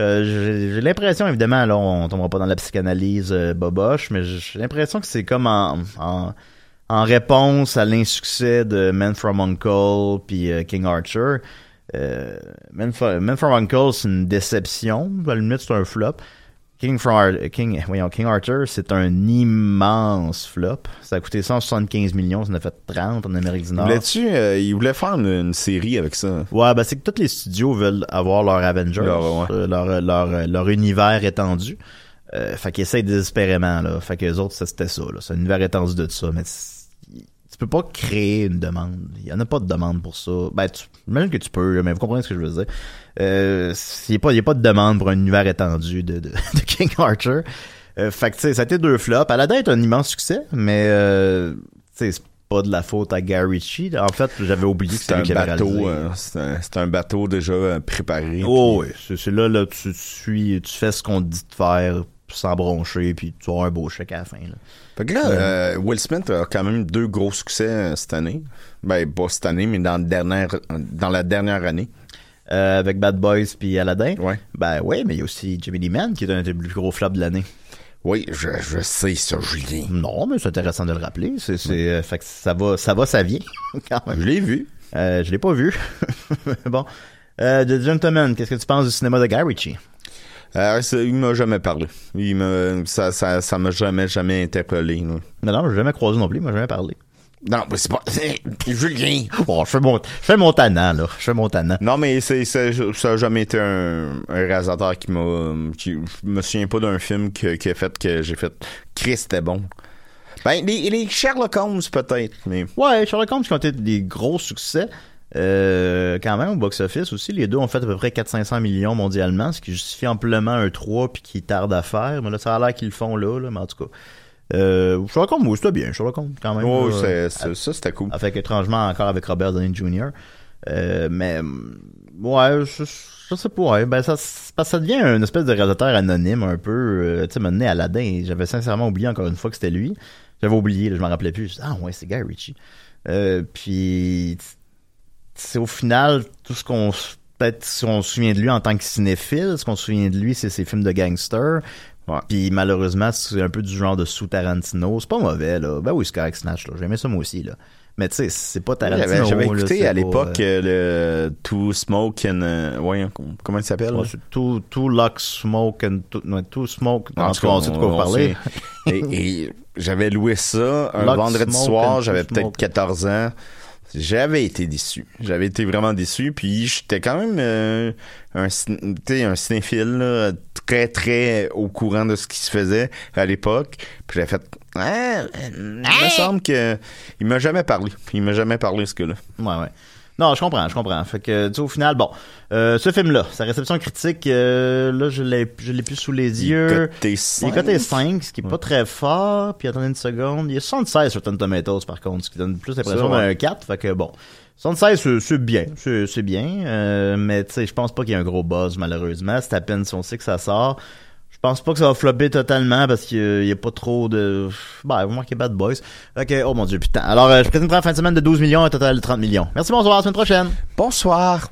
Euh, j'ai l'impression, évidemment, là, on tombera pas dans la psychanalyse euh, boboche, mais j'ai l'impression que c'est comme en, en, réponse à l'insuccès de Men from Uncle puis euh, King Archer. Men from Uncle, c'est une déception. À la limite, c'est un flop. King, from King, voyons, King Archer, c'est un immense flop. Ça a coûté 175 millions, ça en a fait 30 en Amérique du Nord. Voulais-tu, euh, il voulait faire une, une série avec ça? Ouais, ben c'est que tous les studios veulent avoir leur Avengers, Leur- ouais. euh, leur, leur, leur univers étendu. Euh, fait qu'ils essayent désespérément, là. Fait que les autres, ça, c'était ça, là. C'est un univers étendu de ça, mais peux pas créer une demande. Il y en a pas de demande pour ça. Ben, tu, j'imagine que tu peux, mais vous comprenez ce que je veux dire. Euh, il y a pas, il y a pas de demande pour un univers étendu de, de, *laughs* de King Archer. Euh, fait que, tu sais, ça a été deux flops. Aladdin est un immense succès, mais, euh, tu sais, c'est pas de la faute à Gary Ritchie. En fait, j'avais oublié que c'était un qui avait bateau, euh, c'est un, bateau déjà euh, préparé. Oh puis- oui, c'est là, là, tu, tu suis, tu fais ce qu'on te dit de faire sans broncher, puis tu auras un beau chèque à la fin. Là. Fait que là, euh, Will Smith a quand même deux gros succès euh, cette année. Ben, pas cette année, mais dans, la dernière, dans la dernière année. Euh, avec Bad Boys puis Aladdin. Ouais. Ben oui, mais il y a aussi Jimmy Lee Man qui est un des plus gros flops de l'année. Oui, je, je sais ça, Julien. Non, mais c'est intéressant de le rappeler. C'est, euh, fait que ça va, ça va, ça vient. *laughs* quand même. Je l'ai vu. Euh, je l'ai pas vu. *laughs* bon. Euh, The Gentleman, qu'est-ce que tu penses du cinéma de Guy Ritchie? Euh, il m'a jamais parlé. Il m'a, ça, ça, ça m'a jamais, jamais interpellé. Non, non, je l'ai jamais croisé non plus, il m'a jamais parlé. Non, mais c'est pas. Julien. Bon, je fais mon, je fais mon tannant, là. Je fais mon tannant. Non, mais c'est, c'est- ça a jamais été un, un réalisateur qui m'a. Qui, je me souviens pas d'un film que- qui a fait que j'ai fait. Chris, c'était bon. Ben, les, les Sherlock Holmes, peut-être, mais. Ouais, Sherlock Holmes qui ont été des gros succès. Euh, quand même au box-office aussi, les deux ont fait à peu près 400-500 millions mondialement, ce qui justifie amplement un 3 puis qui tarde à faire. Mais là, ça a l'air qu'ils le font là, là, mais en tout cas. Euh, Sherlock Holmes, oui, c'était bien, Sherlock Holmes, quand même. Ouais, là. c'est- c'est- ça, c'était cool. Avec étrangement encore avec Robert Downey Jr. Euh, mais ouais, je, je sais pas, ouais, ben ça, ça devient une espèce de réalisateur anonyme un peu. euh, tu sais, maintenant Aladdin, j'avais sincèrement oublié encore une fois que c'était lui. J'avais oublié, là, je m'en rappelais plus. Je dis, ah ouais, c'est Guy Ritchie. Euh, puis c'est au final tout ce qu'on peut-être si on se souvient de lui en tant que cinéphile, ce qu'on se souvient de lui, c'est ses films de gangster. Puis malheureusement, c'est un peu du genre de sous Tarantino. C'est pas mauvais là. Ben oui, c'est correct Snatch là. J'aimais ça moi aussi là. Mais tu sais, c'est pas Tarantino. J'avais, là, écouté à l'époque euh, euh, le Two Smoke and. euh, ouais, comment il s'appelle? ouais, tout, tout Lock Smoke and non, tout Smoke. En En tout cas, on sait de quoi parlez. sait. et, et j'avais loué ça un Lock, vendredi soir, j'avais peut-être Smoke. 14 ans. J'avais été déçu. J'avais été vraiment déçu. Puis j'étais quand même euh, un, un cinéphile là, très, très au courant de ce qui se faisait à l'époque. Puis j'avais fait, ah, il me semble que il m'a jamais parlé. Il m'a jamais parlé, ce gars-là. Ouais, ouais. Non, je comprends, je comprends. Fait que, tu sais, au final, bon, euh, ce film-là, sa réception critique, euh, là, je l'ai, je l'ai plus sous les Il est yeux. Il est 5. coté 5, ce qui est pas très fort. Puis attendez une seconde. Il est 76 sur Rotten Tomatoes, par contre, ce qui donne plus l'impression d'un 4. Fait que bon. 76, c'est- bien. C'est c'est bien. Euh, mais tu sais, je pense pas qu'il y ait un gros buzz, malheureusement. C'est à peine si on sait que ça sort. Je pense pas que ça va flopper totalement parce qu'il y a pas trop de... Bah, vous marquez Bad Boys. Ok, oh mon dieu, putain. Alors, euh, je présente la fin de semaine de 12 millions, un total de 30 millions. Merci, bonsoir, à semaine prochaine. Bonsoir.